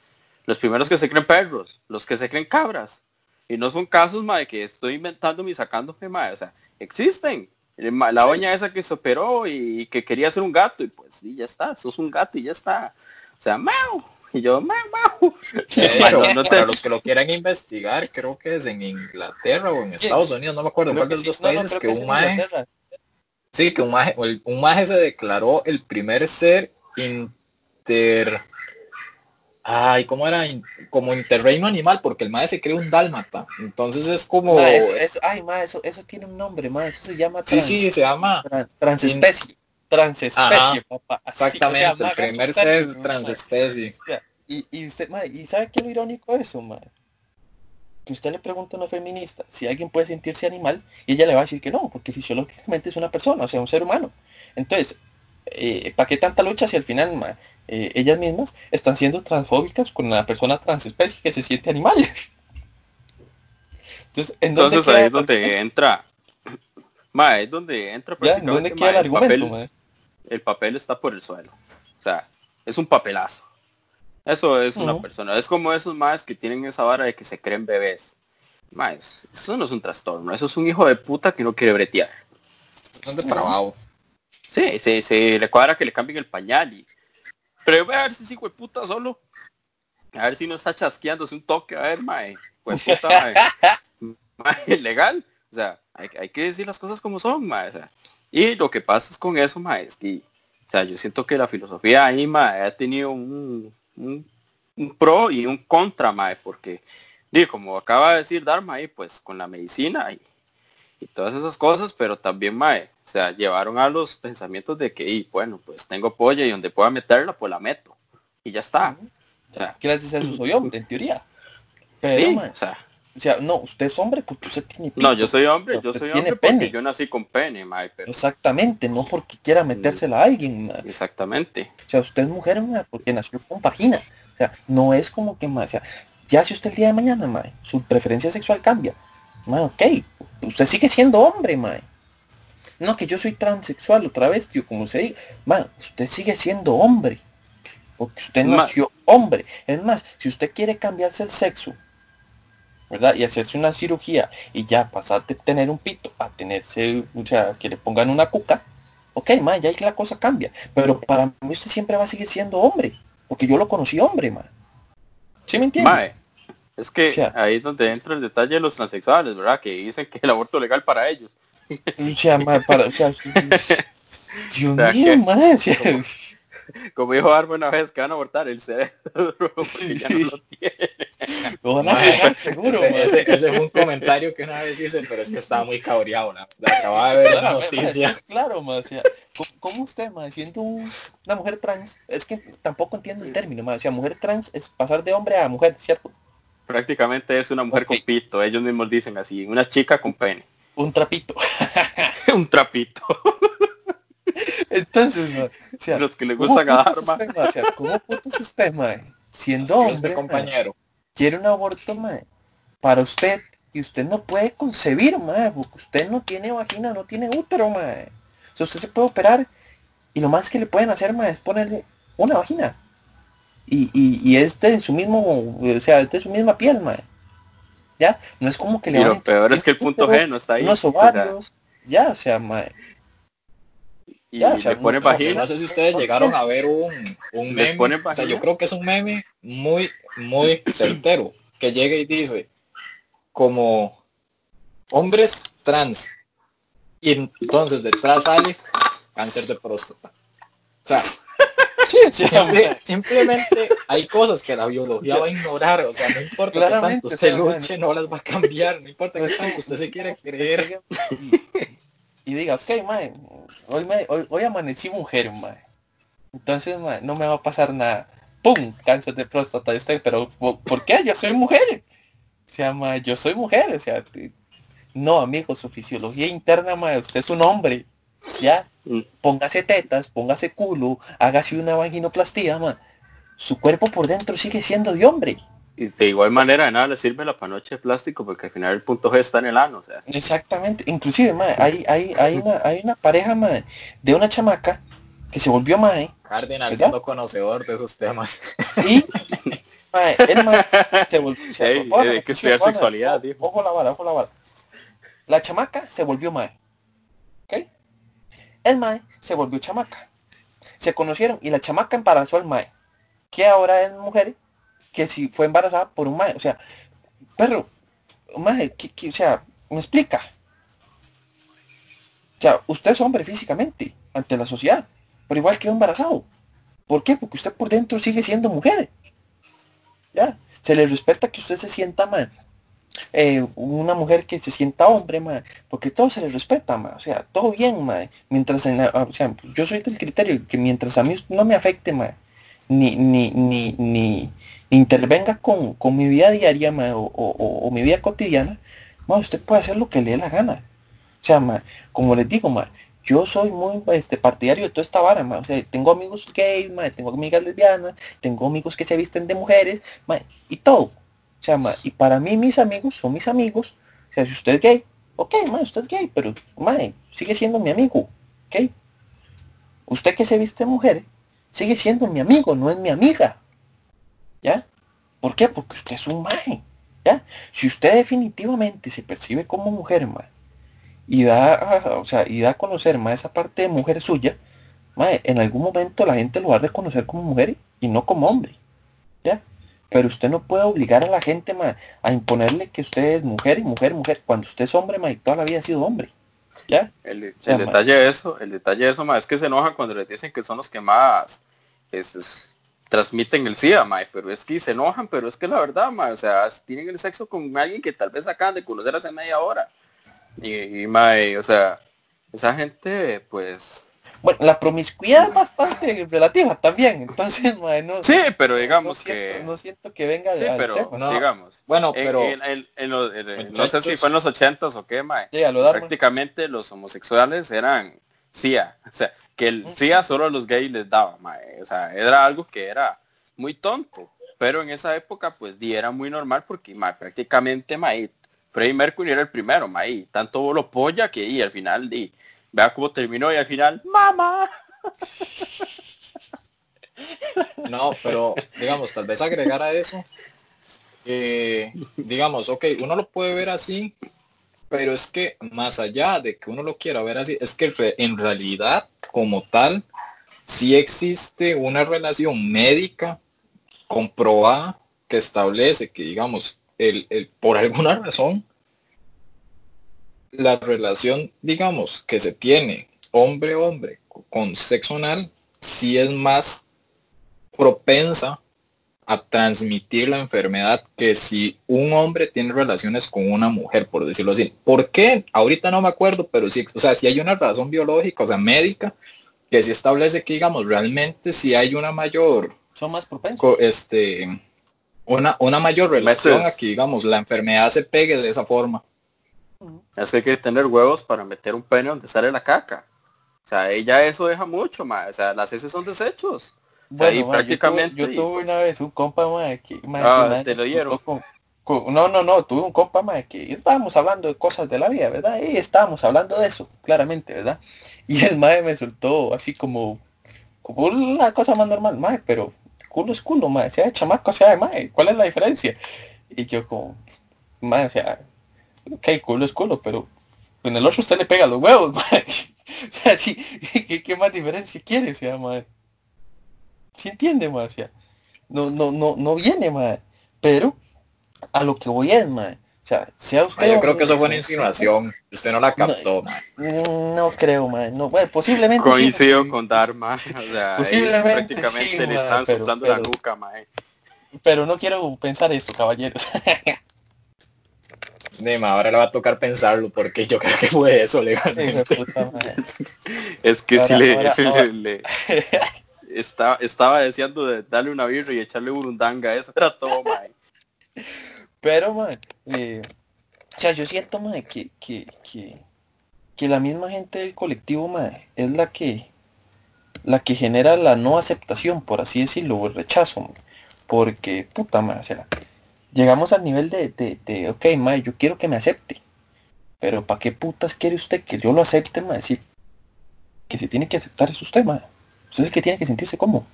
los primeros que se creen perros, los que se creen cabras. Y no son casos, mae, que estoy inventando y sacándome, mae. O sea, existen. La doña esa que se operó y que quería ser un gato, y pues sí, ya está, sos un gato y ya está. O sea, mau. Y yo, mau, mau. Pero, no Para los que lo quieran investigar, creo que es en Inglaterra o en Estados Unidos, no me acuerdo cuál de los dos países, que, un mae... Sí, que un maje, un maje se declaró el primer ser inter Ay, ¿cómo era? Como interreino animal, porque el mae se cree un dálmata. Entonces es como... eso, ay, ma, eso, eso tiene un nombre, ma, eso se llama... sí, sí, se llama... transespecie. Transespecie, papá. Exactamente, el primer ser transespecie. Y, y, ¿y sabe qué es lo irónico de eso, ma? Que usted le pregunta a una feminista si alguien puede sentirse animal y ella le va a decir que no, porque fisiológicamente es una persona, o sea, un ser humano. Entonces, eh, ¿para qué tanta lucha si al final eh, ellas mismas están siendo transfóbicas con la persona transespecie que se siente animal? Entonces, ahí es donde entra, ma, es donde entra prácticamente el, papel, el papel está por el suelo. O sea, es un papelazo. Eso es una persona. Es como esos más que tienen esa vara de que se creen bebés. Más, eso no es un trastorno, eso es un hijo de puta que no quiere bretear. Son depravados. Sí, sí, le cuadra que le cambien el pañal y... Pero voy a ver si ese hijo de puta solo. A ver si no está chasqueándose un toque, a ver, mae. Pues puta, mae. legal. O sea, hay, que decir las cosas como son, mae. y lo que pasa es con eso, mae, es que... O sea, yo siento que la filosofía ahí, mae, ha tenido un, un, pro y un contra, mae, porque... Digo, como acaba de decir Dharma ahí, pues con la medicina y, y todas esas cosas, pero también, mae, o sea, llevaron a los pensamientos de que, y, bueno, pues tengo polla y donde pueda meterla, pues la meto. Y ya está. O sea, decir eso? Soy hombre, en teoría. Pero, o, sea, o sea, no, usted es hombre porque usted tiene pito, No, yo soy hombre, yo soy hombre porque yo nací con pene, mae, Exactamente, no porque quiera metérsela a alguien. Exactamente. O sea, usted es mujer, porque nació con vagina. O sea, no es como que, mae, o sea, ya si usted el día de mañana, mae, su preferencia sexual cambia, ok, usted sigue siendo hombre, mae. No, que yo soy transexual otra vez, tío, como se dice. Man, usted sigue siendo hombre. Porque usted nació hombre. Es más, si usted quiere cambiarse el sexo, ¿verdad? Y hacerse una cirugía y ya pasar de tener un pito a tenerse, o sea, que le pongan una cuca, ok, man, ya ahí la cosa cambia. Pero para mí usted siempre va a seguir siendo hombre. Porque yo lo conocí hombre, man. ¿Sí me entiende? es que ahí es donde entra el detalle de los transexuales, ¿verdad? Que dicen que el aborto legal para ellos. Sea, para, o sea, Dios mío, Como dijo Arbo una vez que van a abortar el cerebro porque ya no lo tiene. a seguro, ese, ese, es un comentario que una vez hice, pero es que estaba muy cabreado, la, acababa de ver la noticia. Claro, ma, o sea, ¿cómo usted, ma, siendo una mujer trans? Es que tampoco entiendo el término, ma, o sea, mujer trans es pasar de hombre a mujer, ¿cierto? Prácticamente es una mujer con pito, ellos mismos dicen así, una chica con pene. Un trapito. un trapito. Entonces, o sea, los que les gusta agarrar, o sea, ¿cómo puto usted, mae? Siendo hombre, compañero. quiere un aborto, mae, para usted, y usted no puede concebir, mae, porque usted no tiene vagina, no tiene útero, mae. O sea, usted se puede operar, y lo más que le pueden hacer, mae, es ponerle una vagina. Y, y, y es de su mismo, o sea, es de su misma piel, mae. ¿Ya? No es como que le Y lo peor es que el punto G no está ahí. Unos ovarios, ya, o sea. Y ya, o sea, pone vagina. No sé si ustedes llegaron a ver un, un meme. O sea, yo creo que es un meme muy, muy certero. Que llega y dice, como hombres trans. Y entonces detrás sale cáncer de próstata. O sea, simplemente hay cosas que la biología va a ignorar, o sea, no importa que tanto usted luche, no las va a cambiar, no importa que tanto usted se quiere creer. Y, diga, ok, mae, hoy, me, hoy, amanecí mujer, mae. Entonces, mae, no me va a pasar nada. ¡Pum! Cáncer de próstata, estoy, pero ¿por qué? Yo soy mujer. O sea, mae, yo soy mujer, o sea, no, amigo, su fisiología interna, mae, usted es un hombre. ¿Ya? Póngase tetas, póngase culo, hágase una vaginoplastía, man. Su cuerpo por dentro sigue siendo de hombre. Y de igual manera de nada le sirve la panoche de plástico porque al final el punto G está en el ano, o sea. Exactamente. Inclusive, man, hay, hay, hay, una, hay una pareja, man, de una chamaca que se volvió mae. Cardinal siendo conocedor de esos temas. Y Mae, el mae se volvió... Ey, eh, que estudiar sexualidad. Ojo la vara, ojo la vara. La chamaca se volvió mae. El mae se volvió chamaca. Se conocieron y la chamaca embarazó al mae. Que ahora es mujer que si fue embarazada por un mae. O sea, perro, mae, que, o sea, me explica. O sea, usted es hombre físicamente ante la sociedad, pero igual quedó embarazado. ¿Por qué? Porque usted por dentro sigue siendo mujer. ¿Ya? Se le respeta que usted se sienta mal. Eh, una mujer que se sienta hombre, ma, porque todo se le respeta, ma, o sea, todo bien, ma, mientras en o sea, yo soy del criterio que mientras a mí no me afecte, ma, ni, ni, ni, ni intervenga con, con mi vida diaria, ma, o, o, mi vida cotidiana, ma, usted puede hacer lo que le dé la gana. O sea, ma, como les digo, ma, yo soy muy este, partidario de toda esta vara, ma. O sea, tengo amigos gays, ma, tengo amigas lesbianas, tengo amigos que se visten de mujeres, ma, y todo. Y para mí mis amigos son mis amigos. O sea, si usted es gay, ok, ma, usted es gay, pero, ma, sigue siendo mi amigo, ¿ok? Usted que se viste mujer, sigue siendo mi amigo, no es mi amiga. ¿Ya? ¿Por qué? Porque usted es un mae. ¿Ya? Si usted definitivamente se percibe como mujer, ma, y da, o sea, y da a conocer más esa parte de mujer suya, en algún momento la gente lo va a reconocer como mujer y no como hombre. ¿Ya? Pero usted no puede obligar a la gente a imponerle que usted es mujer y mujer, mujer, cuando usted es hombre ma, y toda la vida ha sido hombre. ¿Ya? El, detalle de eso, el detalle de eso ma, es que se enoja cuando le dicen que son los que más transmiten el SIDA, ma, pero es que se enojan, pero es que la verdad, ma, o sea, tienen el sexo con alguien que tal vez acaban de conocer hace media hora. Y, y o sea, esa gente, pues... Bueno, la promiscuidad es bastante relativa también, entonces, mae, no... Sí, pero digamos que... No siento que venga de... Sí, pero, digamos... Bueno, pero... no sé si fue en los ochentas o qué, mae. prácticamente los homosexuales eran CIA. O sea, que el CIA solo a los gays les daba, mae. O sea, era algo que era muy tonto. Pero en esa época, pues, di, era muy normal porque, mae, prácticamente, mae, Freddie Mercury era el primero, ma, tanto lo polla que y al final, y vea cómo terminó y al final, mamá. No, pero digamos, tal vez agregar a eso, eh, digamos, ok, uno lo puede ver así, pero es que más allá de que uno lo quiera ver así, es que en realidad, como tal, sí existe una relación médica comprobada que establece que, digamos, el, el, por alguna razón, la relación, digamos, que se tiene hombre-hombre con sexo anal, sí es más propensa a transmitir la enfermedad que si un hombre tiene relaciones con una mujer, por decirlo así. ¿Por qué? Ahorita no me acuerdo, pero sí, o sea, si hay una razón biológica, o sea, médica, que si establece que, digamos, realmente si hay una mayor... Son más propensos. Este, una, una mayor relación aquí, digamos, la enfermedad se pegue de esa forma. Es que hay que tener huevos para meter un pene donde sale la caca. O sea, ella eso deja mucho, más. O sea, las heces son desechos. Bueno, prácticamente. Yo tuve, una vez un compa, ma, que... ah, te lo dieron. no, no, no, tuve un compa, ma, que estábamos hablando de cosas de la vida, ¿verdad? Y estábamos hablando de eso, claramente, ¿verdad? Y el mae me soltó así como, como una cosa más normal, mae, pero culo es culo, mae, sea de chamaco, sea de mae, ¿cuál es la diferencia? Y yo como, mae, o sea, ok, culo es culo, pero en el otro usted le pega los huevos, mae. o sea, ¿qué, más diferencia quiere, o sea, mae? ¿Sí entiende, mae? O sea, no, no, no, no viene, mae. Pero a lo que voy es, mae. O sea, sea usted... yo creo que eso fue una insinuación. Usted no la captó, no, No creo, man. No, bueno, posiblemente Coincido con Dharma. O sea, posiblemente prácticamente le están soltando la nuca, mae. Pero no quiero pensar esto, caballeros. Nima, ahora le va a tocar pensarlo porque yo creo que fue eso legalmente. es que si le, estaba, estaba deseando de darle una birra y echarle burundanga, eso era todo, mae. Pero, man, eh, o sea, yo siento, man, que, que, que, que, la misma gente del colectivo, man, es la que, la que genera la no aceptación, por así decirlo, o el rechazo. Porque, puta, man, o sea, llegamos al nivel de, de, de ok, man, yo quiero que me acepte. Pero ¿para qué putas quiere usted que yo lo acepte, man? Decir que se tiene que aceptar es usted, man. Usted es el que tiene que sentirse cómodo.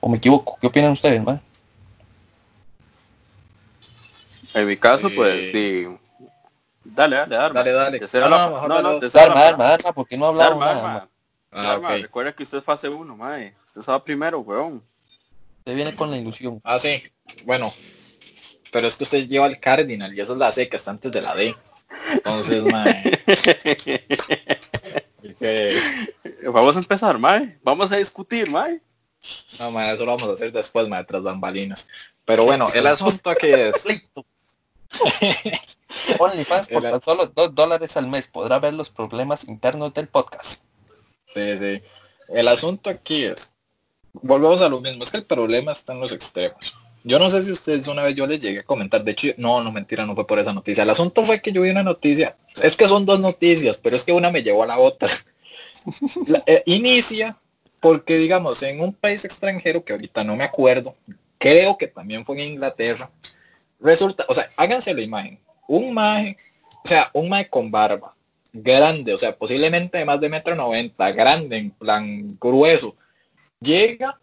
¿O me equivoco? ¿Qué opinan ustedes, man? En mi caso, pues, sí. Dale, dale, arma. Dale, dale. No, la- no, no, dale no, la- Arma, arma, arma, porque no hablamos Arma, nada, arma. ma. Ah, Arma, ok. Recuerda que usted es fase 1, mae. Usted estaba primero, weón. Usted viene con la ilusión. Ah, sí. Bueno. Pero es que usted lleva el Cardinal y esa es la C que está antes de la D. Entonces, mae. que- Vamos a empezar, mae. Vamos a discutir, mae. no, mae, eso lo vamos a hacer después, mae, tras bambalinas. Pero bueno, el asunto aquí es... OnlyFans por tan solo dos dólares al mes podrá ver los problemas internos del podcast. Sí, sí. El asunto aquí es, volvemos a lo mismo, es que el problema está en los extremos. Yo no sé si ustedes una vez yo les llegué a comentar, de hecho, no, no mentira, no fue por esa noticia. El asunto fue que yo vi una noticia, es que son dos noticias, pero es que una me llevó a la otra. Eh, inicia porque, digamos, en un país extranjero, que ahorita no me acuerdo, creo que también fue en Inglaterra, resulta, o sea, háganse la imagen, un maje, o sea, un maje con barba, grande, o sea, posiblemente de más de metro noventa, grande, en plan grueso, llega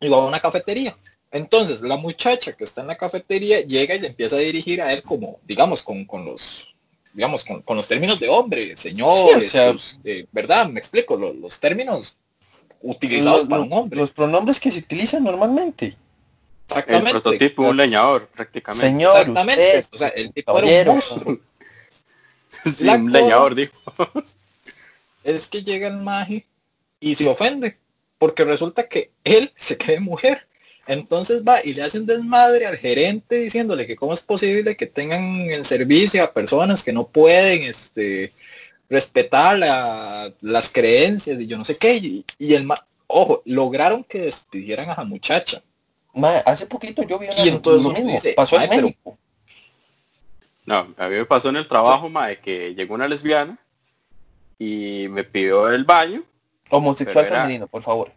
y va a una cafetería. Entonces, la muchacha que está en la cafetería llega y se empieza a dirigir a él como, digamos, con, con los, digamos, con, con los términos de hombre, señor, Sí, o sea, eh, ¿verdad? Me explico, los, los términos utilizados Los, para un hombre. los pronombres que se utilizan normalmente. El Exactamente. prototipo de un leñador, prácticamente. Señor, Exactamente. usted, o sea, el tipo era un monstruo. Sí, un leñador, dijo. es que llega el maje y se ofende porque resulta que él se cree mujer. Entonces va y le hace un desmadre al gerente diciéndole que cómo es posible que tengan en servicio a personas que no pueden este respetar la- las creencias y yo no sé qué. Y, y el ma ojo, lograron que despidieran a la muchacha. Hace poquito yo vi una, Y entonces lo mismo. dice, pasó en "Ay, pero- México. No, a mí me pasó en el trabajo, mae, que llegó una lesbiana y me pidió el baño. Homosexual femenino, por favor.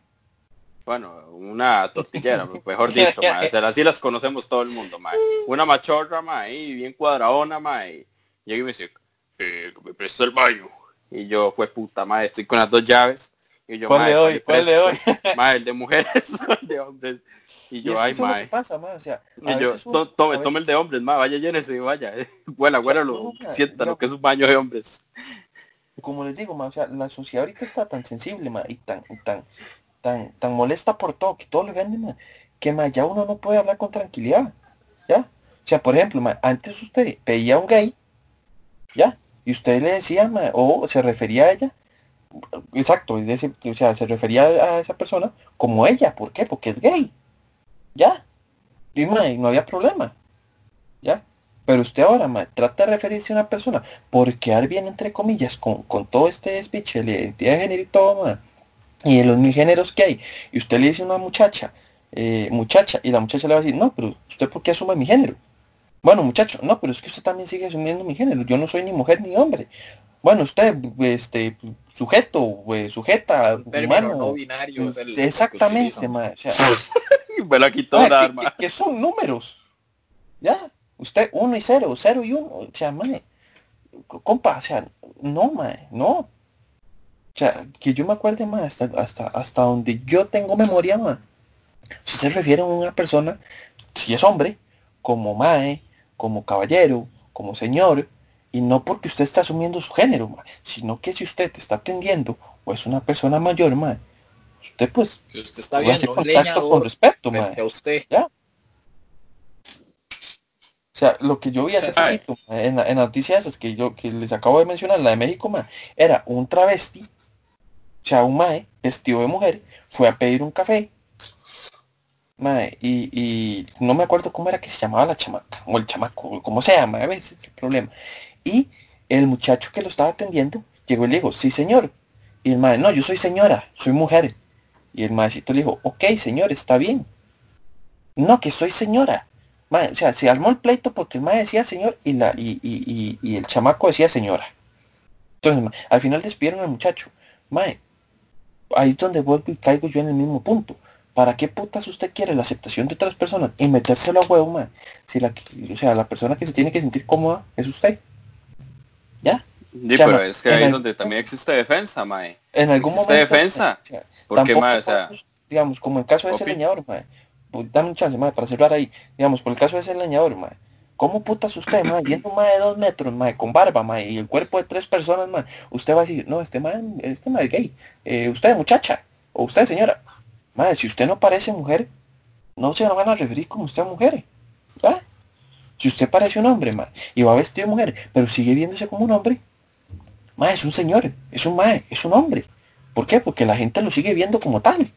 Bueno, una tortillera, mejor dicho, mae. O sea, así las conocemos todo el mundo, mae. Una machorra, mae, y bien cuadradona, mae. Llega y me dice, eh, me presta el baño. Y yo, fue puta, mae, estoy con las dos llaves. Y yo, ¿Cuál mae, le doy? ¿Cuál doy? presto? Mae, el de mujeres, el de hombres. Y Y yo, es ay, mae. pasa, o sea, Y yo, veces uno- "To- tome, tome el de hombres, mae, vaya, llénese y vaya. Buena, buena, lo, No, que es un baño de hombres. como les digo, ma, o sea, la sociedad ahorita está tan sensible, ma, y tan, tan, tan, tan molesta por todo, que todo le ma, que ma, ya uno no puede hablar con tranquilidad, ¿ya? O sea, por ejemplo, antes usted veía a un gay, ¿ya? Y usted le decía, o se refería a ella, exacto, decir, o sea, se refería a esa persona como ella, ¿por qué? Porque es gay, ¿ya? Y no había problema, ¿ya? Pero usted ahora, ma, trata de referirse a una persona por quedar bien, entre comillas, con, con todo este despiche, la identidad de género y todo, ma, y de los mil géneros que hay, y usted le dice a una muchacha, eh, muchacha, y la muchacha le va a decir, no, pero usted por qué asume mi género. Bueno, muchacho, no, pero es que usted también sigue asumiendo mi género, yo no soy ni mujer ni hombre. Bueno, usted, este, sujeto, eh, sujeta, humano, no binario es el- exactamente, ma, o sea, Me la quitó Ma, la que- arma. que, que son números. Ya. Usted uno y cero, cero y uno. O sea, mae. c- Compa, o sea, no, mae, no. O sea, que yo me acuerde más hasta, hasta, hasta donde yo tengo memoria, mae. Si se refiere a una persona, si es hombre, como mae, como caballero, como señor, y no porque usted está asumiendo su género, mae, sino que si usted te está atendiendo o es una persona mayor, mae, usted pues usted está viendo contacto con leñador respeto, mae. frente a usted, O sea, lo que yo vi hace poquito en, en las noticias que yo que les acabo de mencionar, la de México, ma, era un travesti, sea, un mae vestido de mujer, fue a pedir un café, mae, y, y no me acuerdo cómo era que se llamaba la chamaca, o el chamaco, como se llama, a veces es el problema. Y el muchacho que lo estaba atendiendo llegó y le dijo, sí señor. Y el mae, no, yo soy señora, soy mujer. Y el maecito le dijo, ok señor, está bien. No, que soy señora. Mae, o sea, se armó el pleito porque el mae decía señor y, la, y, y, y, y el chamaco decía señora. Entonces, mae, al final despidieron al muchacho. Mae, ahí es donde vuelvo y caigo yo en el mismo punto. ¿Para qué putas usted quiere la aceptación de otras personas y metérselo a huevo, mae? Si la, o sea, la persona que se tiene que sentir cómoda es usted. ¿Ya? Sí, O sea, pero es que ahí es donde también existe defensa, mae. En algún Existe momento. defensa. o sea, mae, o sea, podemos, digamos, como el caso de ese leñador, mae. Pues, dame un chance, mae, para cerrar ahí. Digamos, por el caso de ese leñador, mae. ¿Cómo putas usted, mae, viendo más de dos metros, mae, con barba, mae, y el cuerpo de tres personas, mae? Usted va a decir, no, este man, este man es gay. Eh, usted, muchacha, o usted, señora. Mae, si usted no parece mujer, no se van a referir como usted a mujer. ¿verdad? Si usted parece un hombre, mae, y va vestido de mujer, pero sigue viéndose como un hombre, mae, es un señor, es un mae, es un hombre. ¿Por qué? Porque la gente lo sigue viendo como tal.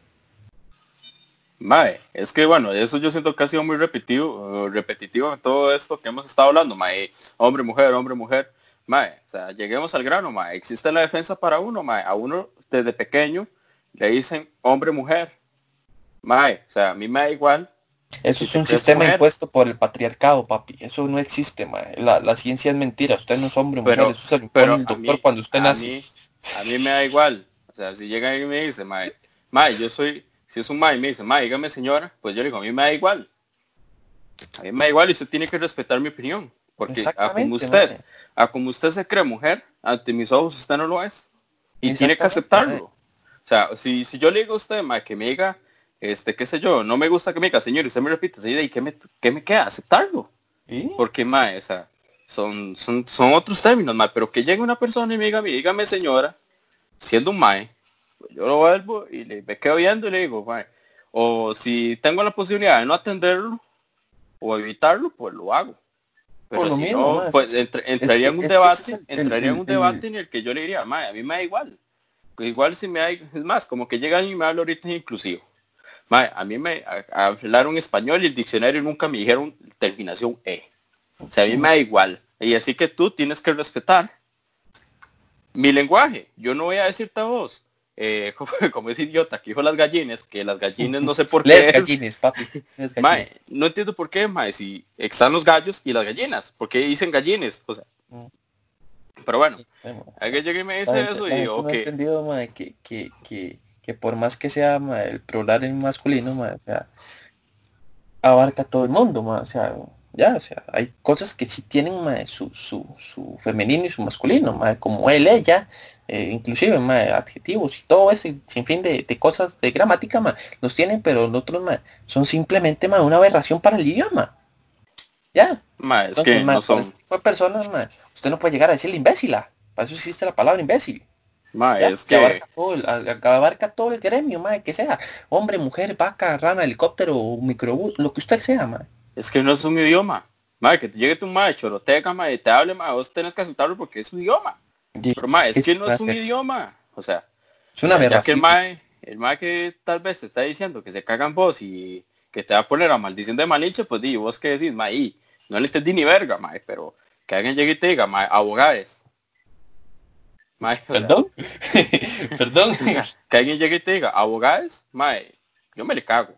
Mae, es que bueno, eso yo siento que ha sido muy repetitivo, eh, repetitivo en todo esto que hemos estado hablando, mae, hombre, mujer, hombre, mujer. Mae, o sea, lleguemos al grano, mae, existe la defensa para uno, mae, a uno desde pequeño le dicen hombre, mujer. Mae, o sea, a mí me da igual. Eso Si es un sistema mujer. impuesto por el patriarcado, papi. Eso no existe, mae. La, la ciencia es mentira. Usted no es hombre, mujer. Pero, Eso se lo impone pero el a doctor mí, cuando usted a nace. mí, a mí me da igual. O sea, si llega y me dice, mae, mae, yo soy, si es un mae y me dice, mae, dígame señora, pues yo le digo, a mí me da igual. A mí me da igual y usted tiene que respetar mi opinión. Porque a como usted, a como usted se cree mujer, ante mis ojos usted no lo es. Y tiene que aceptarlo. O sea, si, si yo le digo a usted, mae, que me diga, este, qué sé yo, no me gusta que me diga, señor, y usted me repite, sí, ¿y qué me, qué me queda? Aceptarlo. Porque, mae, o sea, son, son, son otros términos, mae, pero que llegue una persona y me diga, a mí, dígame señora, siendo un mae, pues yo lo vuelvo y le, me quedo viendo y le digo, mae, o si tengo la posibilidad de no atenderlo o evitarlo, pues lo hago. Pero Por lo si mismo, no, pues entraría que- en un debate, el- entraría en el- un el- debate en el que yo le diría, mae, a mí me da igual. Igual si me da, es más, como que llegan y me habla ahorita inclusivo. Mae, a mí me a- hablaron español y el diccionario nunca me dijeron terminación E. O sea, a mí me da igual. Y así que tú tienes que respetar mi lenguaje. Yo no voy a decirte a vos, eh, como, como ese idiota que dijo las gallinas, que las gallinas no sé por qué. Les es- gallines, papi. Les Mae, gallines. no entiendo por qué, mae, si están los gallos y las gallinas. ¿Por qué dicen gallines? O sea, Mm. pero bueno, Bueno, alguien llega y me dice eso y digo, ok, entendido, mae, que, que, que, que por más que sea mae, el plural en masculino, mae, o sea, abarca todo el mundo, mae, o sea, ya, o sea, hay cosas que sí tienen mae, su, su, su femenino y su masculino, mae, como él, ella, eh, inclusive mae, adjetivos y todo ese sinfín de, de cosas de gramática, mae, los tienen, pero los otros mae, son simplemente mae, una aberración para el idioma. Ya, mae, es entonces, que no son, este tipo de personas, mae, usted no puede llegar a decirle imbécila. Para eso existe la palabra imbécil. Ya, es que abarca todo, el, abarca todo el gremio, mae, que sea. Hombre, mujer, vaca, rana, helicóptero, microbús, lo que usted sea, mae. es que no es un idioma. Mae, que te llegue tu mae, choroteca, mae, y te hable, mae, vos tenés que aceptarlo porque es un idioma. Pero mae, es que no es un Es idioma. O sea, una ya que el mae, el mae que tal vez te está diciendo que se cagan vos y que te va a poner a maldición de malinche, pues di, vos que decís, mae, y no le entendí ni verga, mae, pero que alguien llegue y te diga, mae, sea, Perdón. Perdón. que alguien llegue y te diga, abogados, mae, yo me le cago.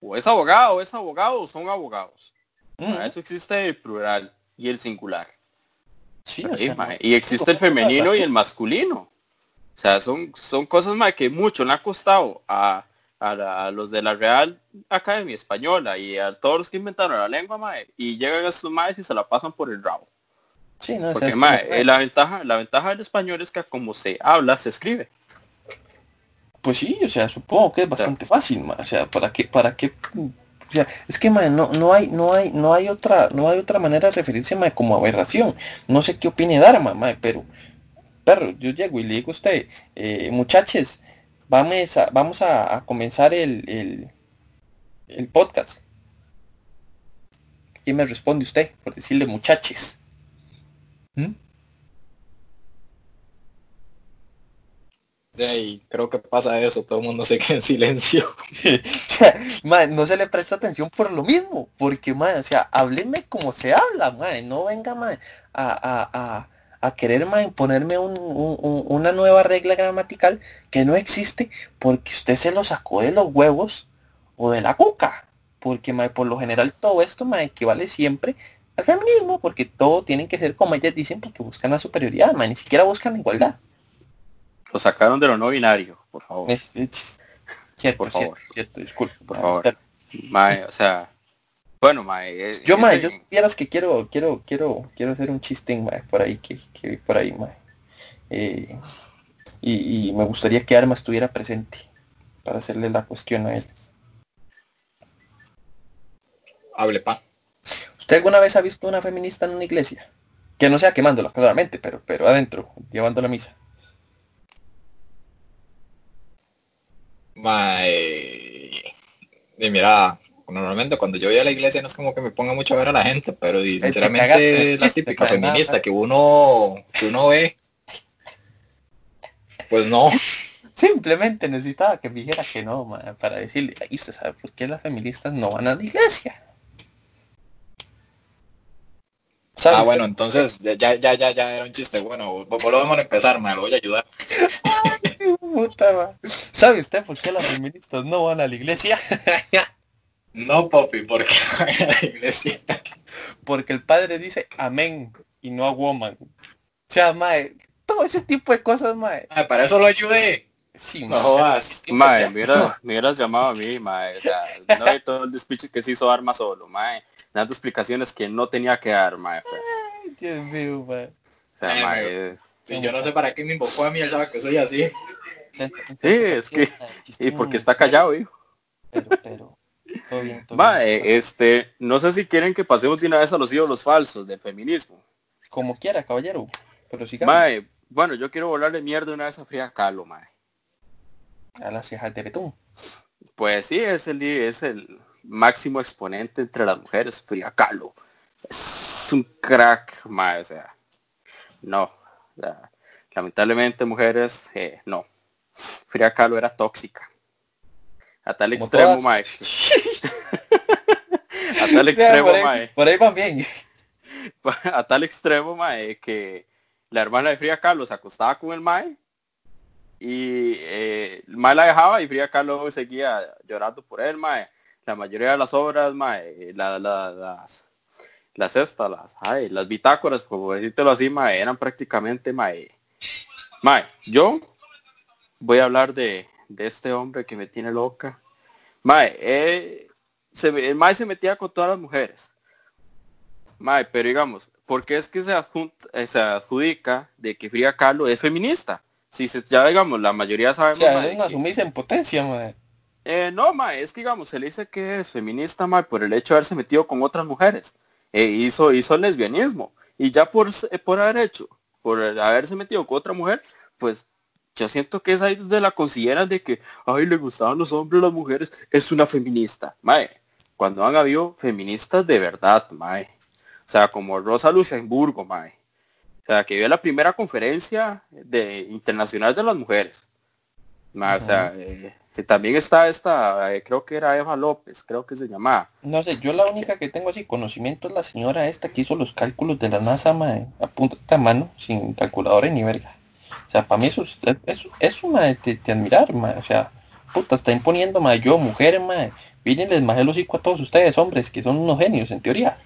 O es abogado, o es abogado, o son abogados. Mm, Para eso existe el plural y el singular. Sí, Sí, o sea, mae, y existe el femenino y el masculino. O sea, son, son cosas mae, que mucho le ha costado a, a, la- a los de la Real Academia Española y a todos los que inventaron la lengua, mae, y llegan a estos maes y se la pasan por el rabo. sí, no, Porque mae, como- eh, la ventaja, la ventaja del español es que como se habla, se escribe. Pues sí, o sea, supongo que es bastante fácil, mae. O sea, para qué, para qué, o sea, es que no, no hay, no hay, no hay otra, no hay otra manera de referirse mae, como aberración. No sé qué opine Dharma, mae, pero, perro, yo llego y le digo a usted, eh, muchachos, vamos a, vamos a, comenzar el, el, podcast. ¿Quién me responde usted por decirle muchachos? ¿Mm? Y creo que pasa eso, todo el mundo se queda en silencio. O sea, no se le presta atención por lo mismo, porque, mae, o sea, háblenme como se habla, mae, no venga, mae, a, a, a, a querer, mae, imponerme un- un- un- una nueva regla gramatical que no existe porque usted se lo sacó de los huevos o de la cuca, porque, mae, por lo general todo esto, mae, equivale siempre al feminismo, porque todo tienen que ser como ellas dicen, porque buscan la superioridad, mae, ni siquiera buscan la igualdad. Lo sacaron de lo no binario, por favor. Es- es- cierto, Por cierto, favor. cierto, disculpe, Por mae, favor. Mae, o sea, bueno, mae. eh, Yo, mae, ese- yo vieras que quiero, quiero, quiero, quiero hacer un chistín, mae, por ahí, que, que por ahí, mae. Eh, y, y me gustaría que Arma estuviera presente para hacerle la cuestión a él. Hable pa. Usted ¿Usted alguna vez ha visto una feminista en una iglesia? Que no sea quemándola, claramente, pero, pero adentro, llevando la misa. Y mira, normalmente cuando yo voy a la iglesia no es como que me ponga mucho a ver a la gente, pero y, sinceramente la típica feminista que uno, que uno ve, pues no. Simplemente necesitaba que me dijera que no, para decirle, ahí usted sabe por qué las feministas no van a la iglesia. Ah, bueno, entonces ya, ya, ya, ya era un chiste. Bueno, volvemos a empezar, me lo voy a ayudar. Puta, ¿Sabe usted por qué las feministas no van a la iglesia? no, papi, ¿por qué van a la iglesia? Porque el padre dice amén y no a woman. O sea, mae, todo ese tipo de cosas, mae. Ah, para eso lo ayudé. Sí, no jodas. Mae, me hubieras, llamado a mí, mae. O sea, no hay todo el despiche que se hizo arma solo, mae. Dando explicaciones que no tenía que dar, mae. Ay, Dios mío, mae. O sea, mae. Yo no sé para qué me invocó a mí, él sabe que soy así. Sí, es que... Y porque está callado, hijo. Pero, pero... Todo bien, todo Mae, este, no sé si quieren que pasemos de una vez a los ídolos falsos del feminismo. Como quiera, caballero. Pero si Mae, bueno, yo quiero volarle mierda una vez a Frida Kahlo, mae. A las cejas de betún. Pues sí, es el, es el máximo exponente entre las mujeres, Frida Kahlo. Es un crack, mae, o sea, no. lamentablemente mujeres, eh, no. Frida Kahlo era tóxica. A tal extremo, mae. a tal extremo, por ahí, mae. Por ahí van bien. A tal extremo, mae, que la hermana de Frida Kahlo se acostaba con el mae y eh, el mae la dejaba y Frida Kahlo seguía llorando por él, mae. La mayoría de las obras, mae, la, la, las, las estas, las, ay, las bitácoras, como decírtelo así, mae, eran prácticamente, mae. Mae, yo voy a hablar de, de este hombre que me tiene loca. Mae, eh, se, el mae se metía con todas las mujeres. Mae, pero digamos, ¿por qué es que se, adjunta, eh, se adjudica de que Frida Kahlo es feminista? Si se, ya digamos, la mayoría sabemos... O sea, mae, es una sumisa en potencia, mae. eh, no, mae, es que digamos, se le dice que es feminista, mae, por el hecho de haberse metido con otras mujeres. Eh, hizo, hizo lesbianismo. Y ya por, eh, por haber hecho, por haberse metido con otra mujer, pues yo siento que es ahí donde la consideran de que, ay, le gustaban los hombres, las mujeres, es una feminista. Mae, cuando han habido feministas de verdad, mae. O sea, como Rosa Luxemburgo, mae. O sea, que dio la primera conferencia de, internacional de las mujeres. Mae, O sea, eh, que también está esta, eh, creo que era Eva López, creo que se llamaba. No sé, yo la única que tengo así conocimiento es la señora esta que hizo los cálculos de la NASA, mae, a punta de mano, sin calculadora ni verga. O sea, para mí eso es, es, es una de, de- de admirar, mae. O sea, puta, está imponiendo, mae, yo, mujeres, mae. Vienen les majé el hocico a todos ustedes, hombres, que son unos genios, en teoría.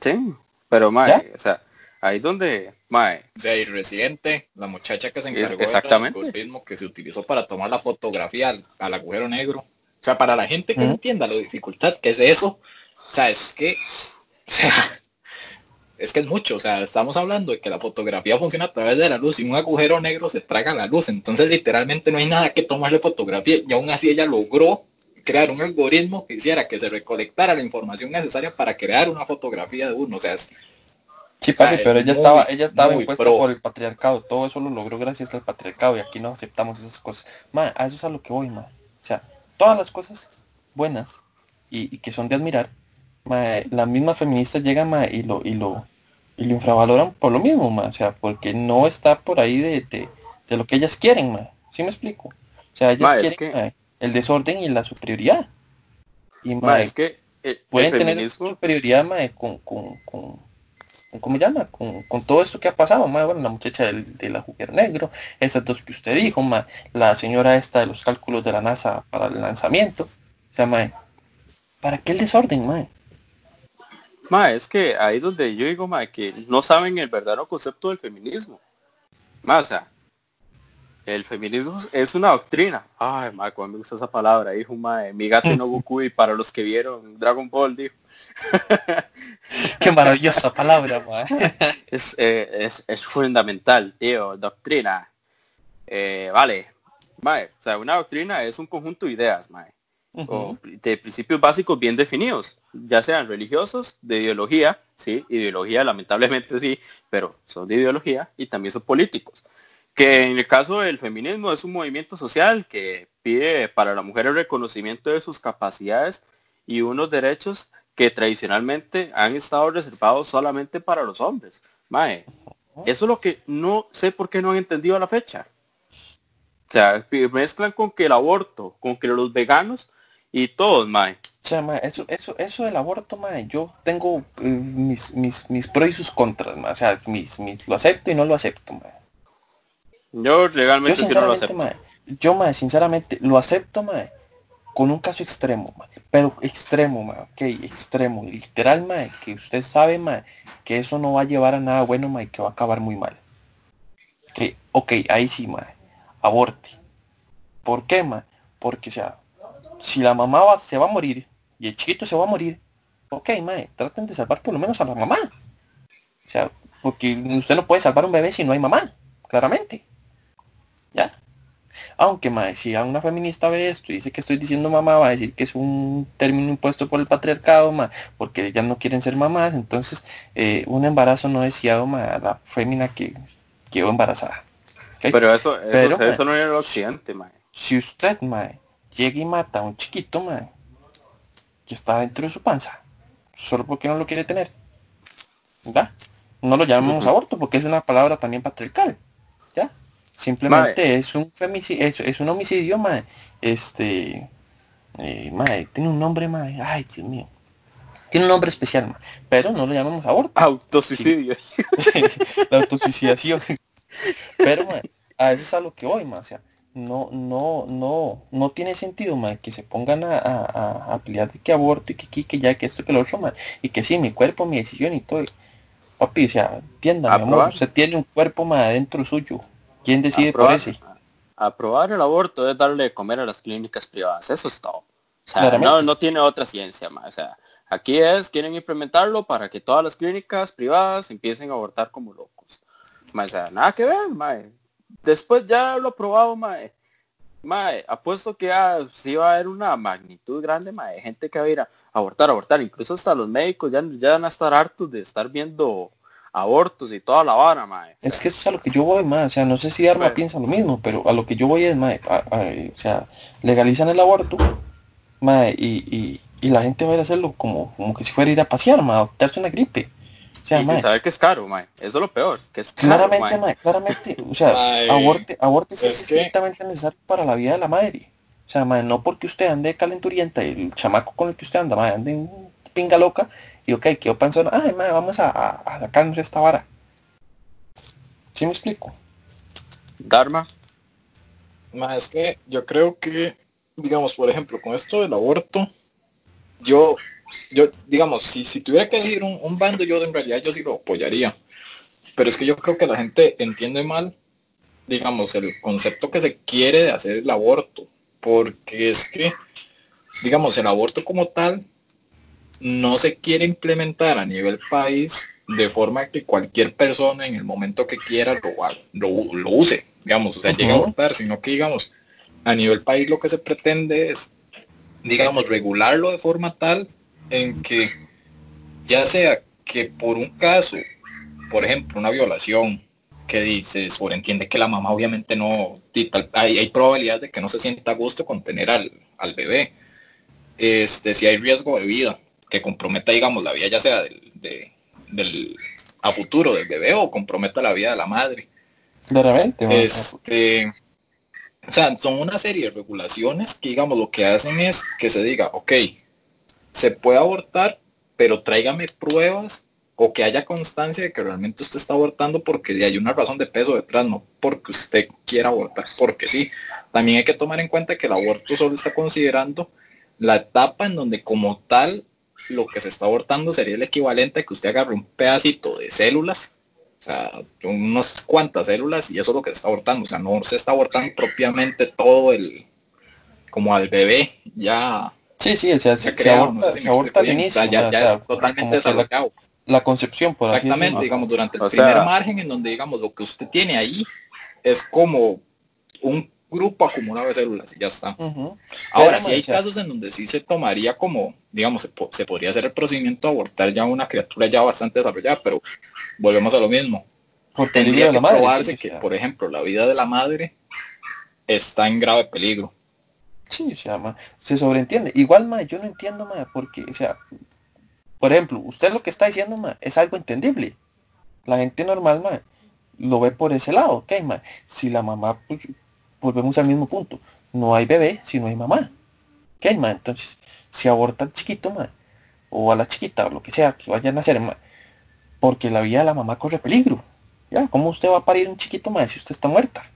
Sí, pero ¿Ya? o sea, ahí donde, mae, De ahí, Residente, la muchacha que se encargó exactamente. del algoritmo que se utilizó para tomar la fotografía al, al agujero negro. O sea, para la gente que no Ujú. entienda la dificultad que es eso, o sea, es que, o sea, es que es mucho, o sea, estamos hablando de que la fotografía funciona a través de la luz y un agujero negro se traga la luz, entonces literalmente no hay nada que tomarle fotografía y aún así ella logró crear un algoritmo que hiciera que se recolectara la información necesaria para crear una fotografía de uno, o sea, es, Sí, O sea, pero ella muy, estaba, ella estaba impuesta pro. por el patriarcado. Todo eso lo logró gracias al patriarcado y aquí no aceptamos esas cosas. Ma, a eso es a lo que voy, ma. O sea, todas las cosas buenas y, y que son de admirar, ma, la misma feminista llega, ma, y lo, y lo, y lo infravaloran por lo mismo, ma. O sea, porque no está por ahí de, de, de lo que ellas quieren, ma. ¿Sí me explico? O sea, ellas Ma, es quieren que- ma, el desorden y la superioridad. Y ma, es que el, el pueden tener superioridad con, con, con, con- ¿cómo llama? Con, con todo esto que ha pasado, bueno, la muchacha del, del agujero negro, esas dos que usted dijo, mae, la señora esta de los cálculos de la NASA para el lanzamiento, o sea, ¿para qué el desorden, mae? Mae, es que ahí donde yo digo, mae, que no saben el verdadero concepto del feminismo. O sea, el feminismo es una doctrina. Ay, mae, cómo me gusta esa palabra, dijo mae, mi gato no Goku y para los que vieron Dragon Ball, dijo. Qué maravillosa palabra, mae. Es, eh, es, es fundamental, tío, doctrina. Eh, vale, mae, o sea, una doctrina es un conjunto de ideas, o de principios básicos bien definidos, ya sean religiosos, de ideología, sí, ideología lamentablemente sí, pero son de ideología y también son políticos. Que en el caso del feminismo es un movimiento social que pide para la mujer el reconocimiento de sus capacidades y unos derechos que tradicionalmente han estado reservados solamente para los hombres. Mae, eso es lo que no sé por qué no han entendido a la fecha. O sea, mezclan con que el aborto, con que los veganos y todos, mae. O sea, eso, eso, eso del aborto, mae, yo tengo eh, mis, mis, mis pros y sus contras, mae. O sea, mis, mis, lo acepto y no lo acepto, mae. Yo legalmente sí no lo acepto. Yo, mae, sinceramente, lo acepto, mae, con un caso extremo, mae. Pero extremo, mae, ok, extremo. Literal, mae, que usted sabe, mae, que eso no va a llevar a nada bueno, mae, que va a acabar muy mal. Que, ok, ahí sí, mae, aborte. ¿Por qué, mae? Porque, o sea, si la mamá se va a morir y el chiquito se va a morir, ok, mae, traten de salvar por lo menos a la mamá. O sea, porque usted no puede salvar un bebé si no hay mamá, claramente. ¿Ya? Aunque, mae, si a una feminista ve esto y dice que estoy diciendo mamá, va a decir que es un término impuesto por el patriarcado, mae, porque ellas no quieren ser mamás, entonces eh, un embarazo no deseado, mae, a la fémina que quedó embarazada. Pero eso, eso, no era el occidente, mae. Si usted, mae, llega y mata a un chiquito, man, que está dentro de su panza, solo porque no lo quiere tener. ¿Ya? No lo llamamos aborto porque es una palabra también patriarcal. ¿Ya? Simplemente es un femicidio, es, un homicidio, man. Este, eh, tiene un nombre, man. Ay, Dios mío. Tiene un nombre especial, man. Pero no lo llamamos aborto. Autosuicidio. La autosuicidación. Pero, man, a eso es a lo que voy, man. O sea, no, no, no, no tiene sentido, man, que se pongan a, a, a, pelear de que aborto y que aquí, que ya, que esto, que lo otro, man, y que sí, mi cuerpo, mi decisión y todo. Papi, o sea, entienda, mi amor, usted tiene un cuerpo más adentro suyo. ¿Quién decide por ese? Aprobar el aborto es darle de comer a las clínicas privadas, eso es todo. O sea, no, no tiene otra ciencia, man. o sea, aquí es, quieren implementarlo para que todas las clínicas privadas empiecen a abortar como locos. o sea, nada que ver, man Después ya lo he probado, mae. Mae, apuesto que ya sí va a haber una magnitud grande, mae, gente que va a ir a abortar, abortar. Incluso hasta los médicos ya, ya van a estar hartos de estar viendo abortos y toda la vara, mae. Es que eso es a lo que yo voy, mae. O sea, no sé si Arma piensa lo mismo, pero a lo que yo voy es, mae, o sea, legalizan el aborto, mae, y, y, la gente va a ir a hacerlo como, como que si fuera a ir a pasear, mae, a adoptarse una gripe. Sea, y que es caro, mae. Eso es lo peor, que es caro, Claramente, mae. claramente, o sea, aborte, aborte es, estrictamente necesario para la vida de la madre. O sea, mae, no porque usted ande calenturienta y el chamaco con el que usted anda, mae, ande en pinga loca, y ok, que yo pienso, ay, mae, vamos a, a, sacarnos esta vara. ¿Sí me explico? Dharma. Mae, es que yo creo que, digamos, por ejemplo, con esto del aborto, yo yo, digamos, si, si tuviera que elegir un, bando, yo en realidad yo sí lo apoyaría. Pero es que yo creo que la gente entiende mal, digamos, el concepto que se quiere de hacer el aborto. Porque es que, digamos, el aborto como tal no se quiere implementar a nivel país de forma que cualquier persona en el momento que quiera lo, lo, use, digamos, o sea, llegue a abortar, sino que, digamos, a nivel país lo que se pretende es, digamos, regularlo de forma tal en que ya sea que por un caso, por ejemplo, una violación, que dice, sobreentiende que la mamá obviamente no, hay, hay probabilidad de que no se sienta a gusto con tener al, al bebé. Este, si hay riesgo de vida que comprometa, digamos, la vida ya sea del, del a futuro del bebé o comprometa la vida de la madre. Claramente. Este, o sea, son una serie de regulaciones que, digamos, lo que hacen es que se diga, ok, se puede abortar, pero tráigame pruebas o que haya constancia de que realmente usted está abortando porque hay una razón de peso detrás, no porque usted quiera abortar, porque sí. También hay que tomar en cuenta que el aborto solo está considerando la etapa en donde como tal lo que se está abortando sería el equivalente a que usted agarre un pedacito de células, o sea, unas cuantas células y eso es lo que se está abortando, o sea, no se está abortando propiamente todo el, como al bebé ya Sí, sí, o sea, se, se, aborta, se aborta al inicio. ya, ya es totalmente desarrollado. La, la, concepción, por Exactamente, digamos, durante el primer margen en donde, digamos, lo que usted tiene ahí es como un, grupo acumulado de células y ya está. Ahora, si hay casos en donde sí se tomaría como, digamos, se, podría hacer el procedimiento de abortar ya una criatura ya bastante desarrollada, pero volvemos a lo mismo. Tendría que probarse que, por ejemplo, la vida de la madre está en grave peligro. Sí, se llama, se sobreentiende. Igual, ma, yo no entiendo, ma, porque, o sea, por ejemplo, usted lo que está diciendo, ma, es algo entendible. La gente normal, ma, lo ve por ese lado, ok, ma. Si la mamá, pues, volvemos al mismo punto, no hay bebé si no hay mamá. Ok, ma, entonces, si aborta al chiquito, ma, o a la chiquita, o lo que sea, que vayan a hacer, ma, porque la vida de la mamá corre peligro. ¿Ya? ¿Cómo usted va a parir un chiquito, ma, si usted está muerta?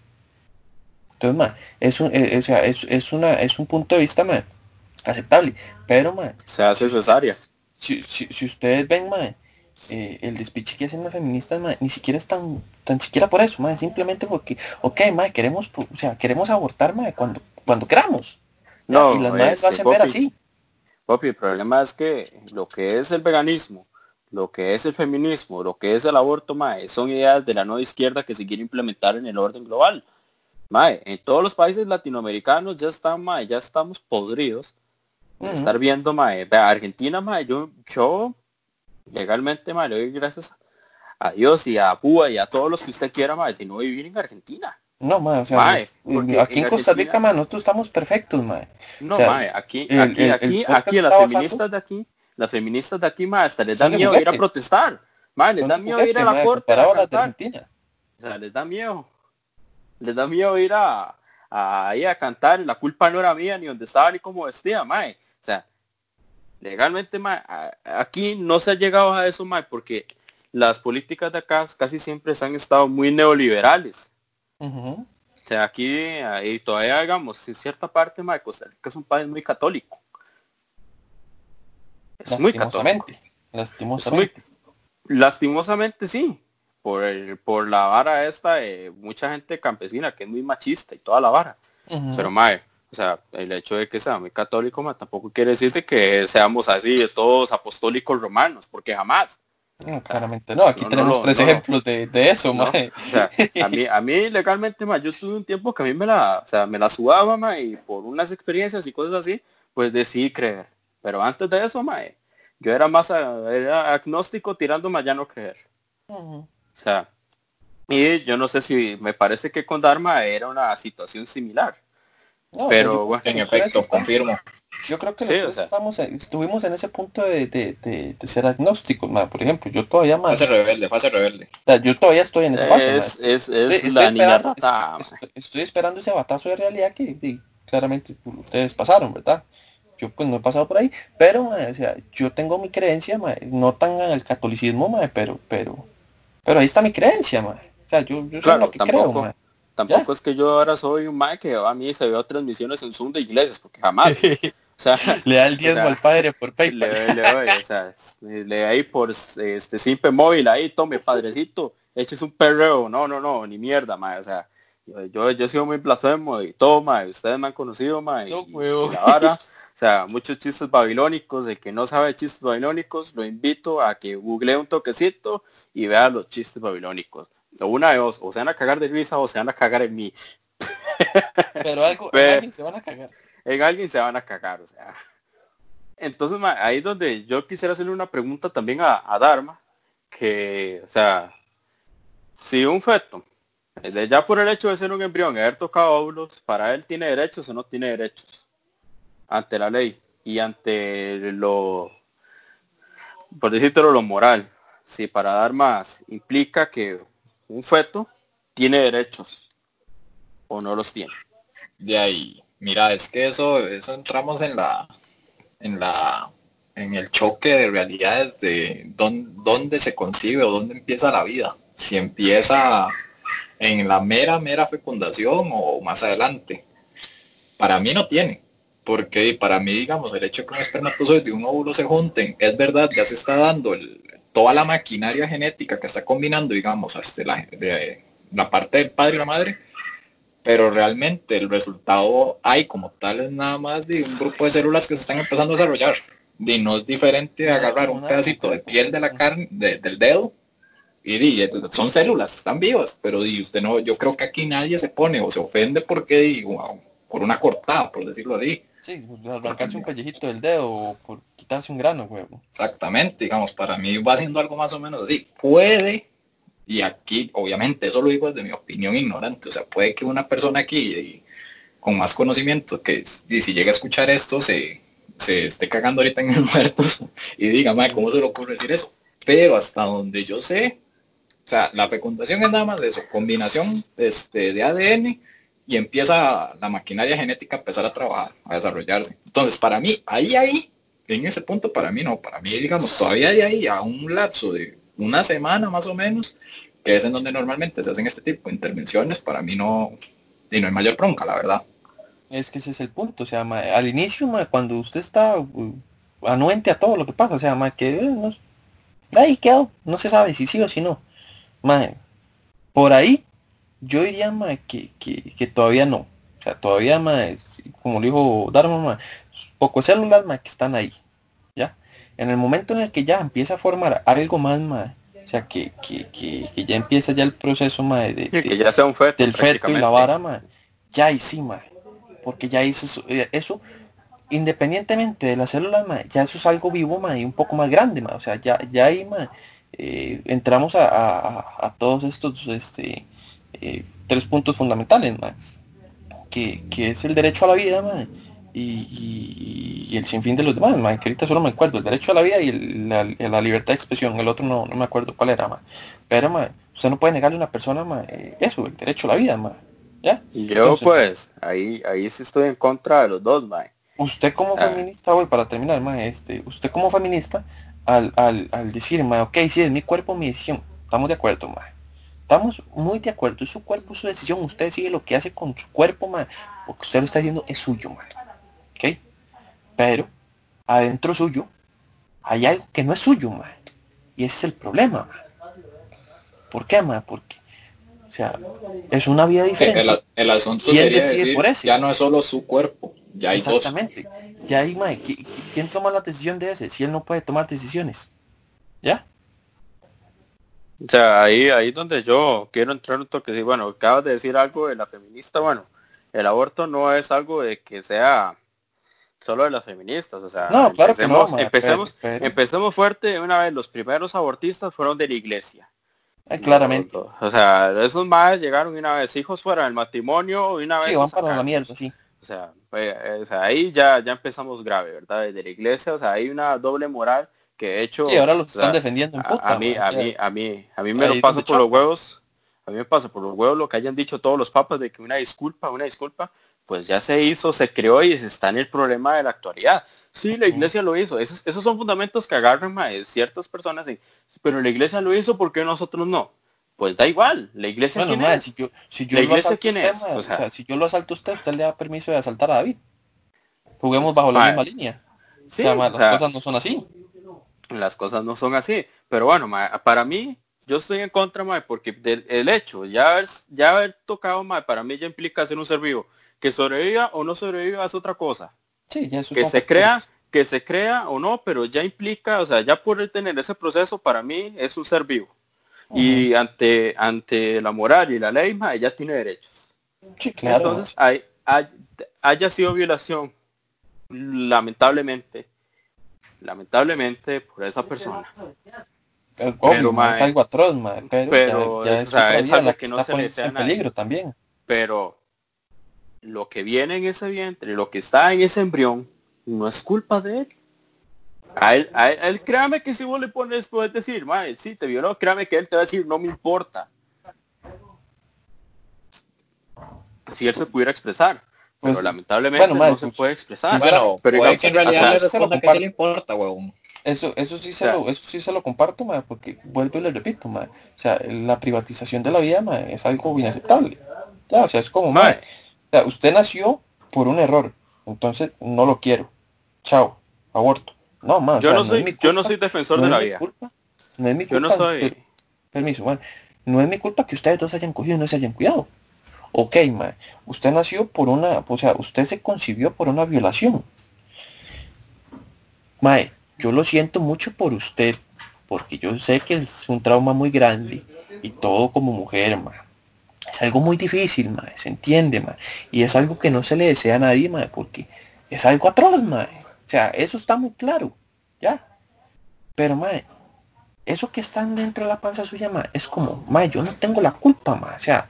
Entonces, ma, es un, eh, es, es, una, es un punto de vista, ma, aceptable. Pero, ma, se hace cesárea. Si, si, si ustedes ven, ma, eh, el despiche que hacen las feministas, ma, ni siquiera es tan, tan siquiera por eso, ma, simplemente porque, ok, ma, queremos, o sea, queremos abortar, ma, cuando, cuando queramos. No, y las madres lo hacen ver así. Popi, el problema es que lo que es el veganismo, lo que es el feminismo, lo que es el aborto, ma, son ideas de la nueva izquierda que se quiere implementar en el orden global. Mae, en todos los países latinoamericanos ya están, mae, ya estamos podridos. Estar viendo, mae, Argentina, mae, yo, yo legalmente, mae, le doy gracias a Dios y a Púa y a todos los que usted quiera, mae, de no vivir en Argentina. No, mae, o sea, aquí en, Costa Rica, mae, nosotros estamos perfectos, mae. No, mae, aquí, aquí, aquí, aquí, las feministas de aquí, las feministas de aquí, mae, hasta les da miedo ir a protestar. Mae, les da miedo ir a la corte a cantar. O sea, les da miedo les da miedo ir a, a, a cantar, la culpa no era mía, ni donde estaba, ni como vestía, mae. O sea, legalmente, mae, aquí no se ha llegado a eso, mae, porque las políticas de acá casi siempre se han estado muy neoliberales. O sea, aquí, y todavía, digamos, en cierta parte, mae, Costa Rica es un país muy católico. Es muy católico. Lastimosamente. lastimosamente sí por, el, por la vara esta de mucha gente campesina que es muy machista y toda la vara. Pero mae, o sea, el hecho de que sea muy católico tampoco quiere decir que seamos así de todos apostólicos romanos, porque jamás. No, claramente no, aquí tenemos tres ejemplos de, de, eso, mae. O sea, a mí, a mí legalmente, mae, yo tuve un tiempo que a mí me la, o sea, me la sudaba, y por unas experiencias y cosas así, pues decidí creer. Pero antes de eso, mae, yo era más era agnóstico tirando más ya no creer. O sea, y yo no sé si me parece que con Dharma era una situación similar. pero bueno, en efecto, confirmo. Yo creo que estamos, estuvimos en ese punto de, de, de, ser agnósticos, por ejemplo, yo todavía más... Fase rebelde, fase rebelde. yo todavía estoy en fase. Es, es, es la niña rata. Estoy, esperando ese batazo de realidad que claramente ustedes pasaron, ¿verdad? Yo pues no he pasado por ahí, pero o sea, yo tengo mi creencia, no tan en el catolicismo, pero, pero, pero ahí está mi creencia, man. O sea, yo, yo lo que tampoco, creo, Tampoco es que yo ahora soy un man que a mí se veo transmisiones en Zoom de iglesias, porque jamás. o sea, le da el diezmo al padre por PayPal. Le, le doy, o sea, le ahí por este simple móvil, ahí, tome, padrecito, eches un perreo. No, no, no, ni mierda, man. O sea, yo, yo, he sido muy blasfemo y toma, ustedes me han conocido, man. No, y, o sea, muchos chistes babilónicos, de que no sabe chistes babilónicos, lo invito a que google un toquecito y vea los chistes babilónicos. Una de dos, o se van a cagar de risa o se van a cagar en mí. Pero algo, en alguien se van a cagar. En alguien se van a cagar, o sea. Entonces, ahí es donde yo quisiera hacerle una pregunta también a, a Dharma, que, o sea, si un feto, ya por el hecho de ser un embrión y haber tocado óvulos, para él tiene derechos o no tiene derechos ante la ley y ante lo, por decirlo, lo moral. Si para dar más implica que un feto tiene derechos o no los tiene. De ahí, mira, es que eso, eso entramos en la, en la, en el choque de realidades de dónde, dónde se concibe o dónde empieza la vida. Si empieza en la mera, mera fecundación o más adelante. Para mí no tiene porque para mí, digamos, el hecho de que un espermatozoide y un óvulo se junten, es verdad, ya se está dando toda la maquinaria genética que está combinando, digamos, hasta la, de, la parte del padre y la madre, pero realmente el resultado hay como tal es nada más de un grupo de células que se están empezando a desarrollar. Y no es diferente de agarrar un pedacito de piel de la carne, del dedo, Y, son células, están vivas, pero usted no, yo creo que aquí nadie se pone o se ofende porque digo, por una cortada, por decirlo así. Sí, arrancarse un pellejito del dedo o por quitarse un grano, huevo. Exactamente, digamos, para mí va haciendo algo más o menos así. Puede, y aquí, obviamente, eso lo digo desde mi opinión ignorante, o sea, puede que una persona aquí con más conocimiento, que si llega a escuchar esto, se, se esté cagando ahorita en el muerto y diga, madre, ¿cómo se le ocurre decir eso? Pero hasta donde yo sé, o sea, la fecundación es nada más de eso, combinación este, de ADN y empieza la maquinaria genética a empezar a trabajar, a desarrollarse. Entonces, para mí, ahí, ahí, en ese punto, para mí no, para mí, digamos, todavía hay ahí a un lapso de una semana más o menos, que es en donde normalmente se hacen este tipo de intervenciones, para mí no, y no hay mayor bronca, la verdad. Es que ese es el punto, o sea, al inicio, cuando usted está uh, anuente a todo lo que pasa, o sea, que eh, no, ahí quedó, no se sabe si sí o si no. por ahí yo diría más que, que, todavía no. O sea, todavía más, como dijo Dharma, más, pocos células más que están ahí. ¿Ya? En el momento en el que ya empieza a formar algo más, más o sea, que, que, ya empieza ya el proceso más de, que ya sea un feto, del feto y la vara, más, ya ahí sí, más. Porque ya hizo eh, eso, independientemente de las células, más, ya eso es algo vivo, más, y un poco más grande, más. O sea, ya, ya ahí, más, eh, entramos a, a, a, todos estos, este, eh, tres puntos fundamentales, que, es el derecho a la vida, y, el sinfín de los demás, que ahorita solo me acuerdo, el derecho a la vida y la, libertad de expresión, el otro no, no me acuerdo cuál era, pero usted no puede negarle a una persona eh, eso, el derecho a la vida, ¿ya? Yo pues, ahí, ahí sí estoy en contra de los dos, Usted como ah. feminista, voy para terminar, este, usted como feminista, al, al, al decir, ok, si es mi cuerpo, mi decisión, estamos de acuerdo, ma. Estamos muy de acuerdo, es su cuerpo, su decisión, usted sigue lo que hace con su cuerpo, man, porque usted lo está haciendo es suyo, man. ¿Ok? Pero, adentro suyo, hay algo que no es suyo, man. Y ese es el problema, man. ¿Por qué, man? Porque, o sea, es una vida diferente. El, el asunto sería decir, por eso? ya no es solo su cuerpo, ya hay Exactamente. Ya hay, man, ¿quién toma la decisión de ese? Si él no puede tomar decisiones. ¿Ya? O sea, ahí, ahí donde yo quiero entrar un toque, bueno, acabas de decir algo de la feminista, bueno, el aborto no es algo de que sea solo de las feministas, o sea, no, claro empecemos, que no, empecemos, empecemos fuerte, una vez los primeros abortistas fueron de la iglesia. Eh, claramente. o sea, esos más llegaron una vez hijos fuera del matrimonio y una vez. Sí, van para la mierda, sí. O sea, pues, o sea, ahí ya, ya empezamos grave, ¿verdad? Desde la iglesia, o sea, hay una doble moral que de hecho sí, ahora los están defendiendo en puta, a, mí a mí a mí a mí me lo paso por los huevos a mí me pasa por los huevos lo que hayan dicho todos los papas de que una disculpa una disculpa pues ya se hizo se creó y está en el problema de la actualidad sí la iglesia lo hizo esos, esos son fundamentos que agarran ciertas personas pero la iglesia lo hizo porque nosotros no pues da igual, la iglesia quién es. Si yo, si yo la iglesia quién es. o, sea, si yo lo asalto a usted, usted le da permiso de asaltar a David. Juguemos bajo la misma línea. Sí, o sea, las cosas no son así las cosas no son así. Pero bueno, para mí, yo estoy en contra, porque el hecho, ya haber, ya haber tocado, para mí ya implica ser un ser vivo. Que sobreviva o no sobreviva es otra cosa. Sí, que se crea, que se crea o no, pero ya implica, o sea, ya por tener ese proceso, para mí es un ser vivo. Y ante, ante la moral y la ley, ella tiene derechos. Sí, claro. Entonces, hay, haya sido violación, lamentablemente, lamentablemente por esa persona. pero, es algo atroz, pero, es algo que, no se le peligro también. Pero lo que viene en ese vientre, lo que está en ese embrión, no es culpa de él. A él, a él, créame que si vos le pones, puedes decir, madre, sí, te violó, créame que él te va a decir, no me importa. Si él se pudiera expresar. Pero pues, lamentablemente no se puede expresar. Bueno, pero digamos, que en realidad le responda que sí le importa, huevón. Eso, eso sí se lo, eso sí se lo comparto, ma, porque vuelvo y le repito, ma, o sea, la privatización de la vida, ma, es algo inaceptable. Ya, o sea, es como, ma, o sea, usted nació por un error, entonces no lo quiero. Chao, aborto. No, ma, yo, no, soy, yo no soy defensor de la vida. Culpa, no es mi culpa. Yo no soy. permiso, bueno, no es mi culpa que ustedes dos hayan cogido y no se hayan cuidado. Ok, ma, usted nació por una, o sea, usted se concibió por una violación. Mae, yo lo siento mucho por usted, porque yo sé que es un trauma muy grande y todo como mujer, ma. Es algo muy difícil, ma, se entiende, ma. Y es algo que no se le desea a nadie, ma, porque es algo atroz, ma. O sea, eso está muy claro, ¿ya? Pero, ma, eso que están dentro de la panza suya, ma, es como, ma, yo no tengo la culpa, ma. O sea,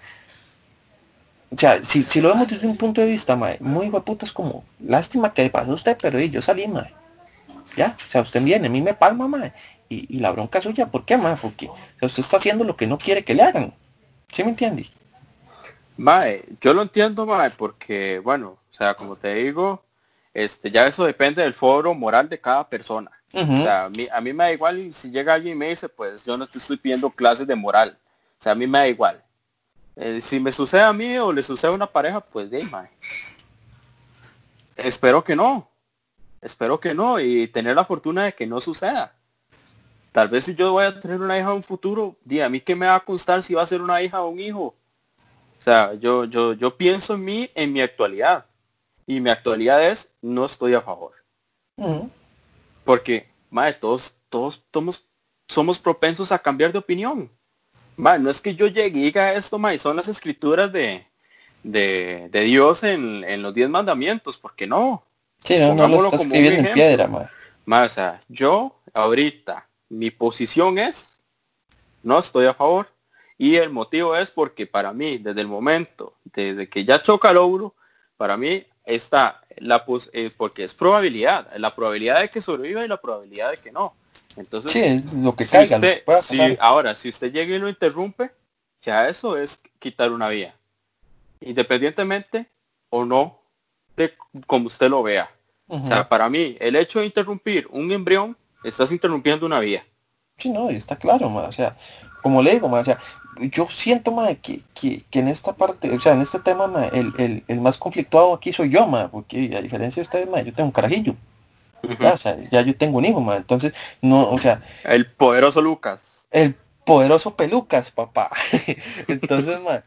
o sea, si, si lo vemos desde un punto de vista, ma, muy guaputa, es como, lástima que le pasó a usted, pero yo salí, ma. Ya, o sea, usted viene, a mí me palma, ma, y, la bronca suya, ¿por qué, ma? Porque usted está haciendo lo que no quiere que le hagan. ¿Sí me entiende? Mae, yo lo entiendo, mae, porque, bueno, o sea, como te digo, este, ya eso depende del foro moral de cada persona. O sea, a mí, a mí me da igual si llega alguien y me dice, pues yo no te estoy pidiendo clases de moral. O sea, a mí me da igual. Eh, si me sucede a mí o le sucede a una pareja, pues de. Espero que no. Espero que no. Y tener la fortuna de que no suceda. Tal vez si yo voy a tener una hija en un futuro, di a mí que me va a constar si va a ser una hija o un hijo. O sea, yo, yo, yo pienso en mí, en mi actualidad. Y mi actualidad es, no estoy a favor. Porque, madre, todos, todos somos, somos propensos a cambiar de opinión. Madre, no es que yo llegue y diga esto, madre, son las escrituras de, de, Dios en, los diez mandamientos, porque no. Sí, no, no lo como en piedra, madre. o sea, yo ahorita mi posición es, no estoy a favor. Y el motivo es porque para mí, desde el momento, desde que ya choca el ogro, para mí está la eh, porque es probabilidad, la probabilidad de que sobreviva y la probabilidad de que no. Entonces, sí, lo que caiga. ahora, si usted llega y lo interrumpe, ya eso es quitar una vía. Independientemente o no de como usted lo vea. O sea, para mí, el hecho de interrumpir un embrión estás interrumpiendo una vía. Sí, no, está claro, o sea, como le digo, o sea, yo siento, ma, que, que, en esta parte, o sea, en este tema, el, más conflictuado aquí soy yo, ma, porque a diferencia de ustedes, ma, yo tengo un carajillo. Ya, o sea, ya yo tengo un hijo, ma, entonces, no, o sea... El poderoso Lucas. El poderoso Pelucas, papá. entonces, ma,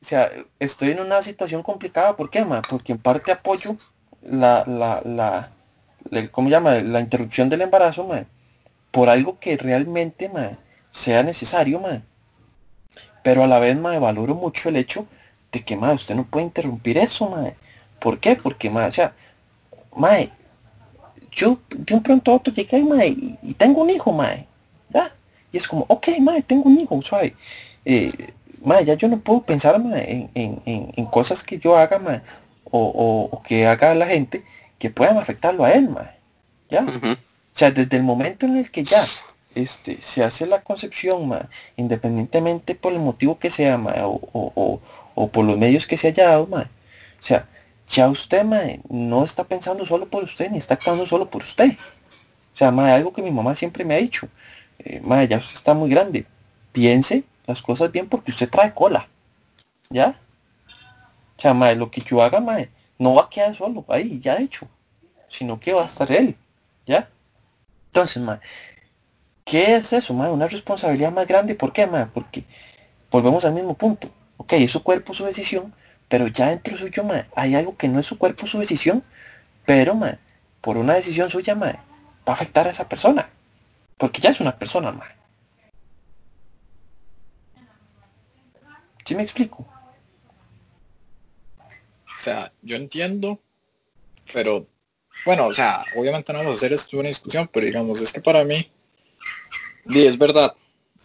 o sea, estoy en una situación complicada, ¿por qué, ma? Porque en parte apoyo la, la, la, ¿cómo llama? La interrupción del embarazo, man, por algo que realmente, man, sea necesario, man. Pero a la vez, man, valoro mucho el hecho de que, man, usted no puede interrumpir eso, man. ¿Por qué? Porque, man, o sea, man, yo de un pronto a otro llegué, man, y, tengo un hijo, man. ¿ya? Y es como, ok, man, tengo un hijo, suave. Eh, ya yo no puedo pensar, en, en, en, cosas que yo haga, man, o, o que haga la gente que puedan afectarlo a él, mae. ¿Ya? O sea, desde el momento en el que ya este, se hace la concepción, mae, independientemente por el motivo que sea, mae, o, por los medios que se haya dado, mae. O sea, ya usted, mae, no está pensando solo por usted, ni está actuando solo por usted. O sea, mae, algo que mi mamá siempre me ha dicho. Eh, mae, ya usted está muy grande. Piense las cosas bien porque usted trae cola. ¿Ya? O sea, mae, lo que yo haga, mae, no va a quedar solo ahí, ya hecho, sino que va a estar él, ¿ya? Entonces, ma, ¿qué es eso, ma? Una responsabilidad más grande, ¿por qué, ma? Porque volvemos al mismo punto. Ok, es su cuerpo, su decisión, pero ya dentro suyo, ma, hay algo que no es su cuerpo, su decisión, pero, ma, por una decisión suya, ma, va a afectar a esa persona. Porque ya es una persona, ma. ¿Sí me explico? O sea, yo entiendo, pero bueno, o sea, obviamente no vamos a hacer esto una discusión, pero digamos, es que para mí, y es verdad,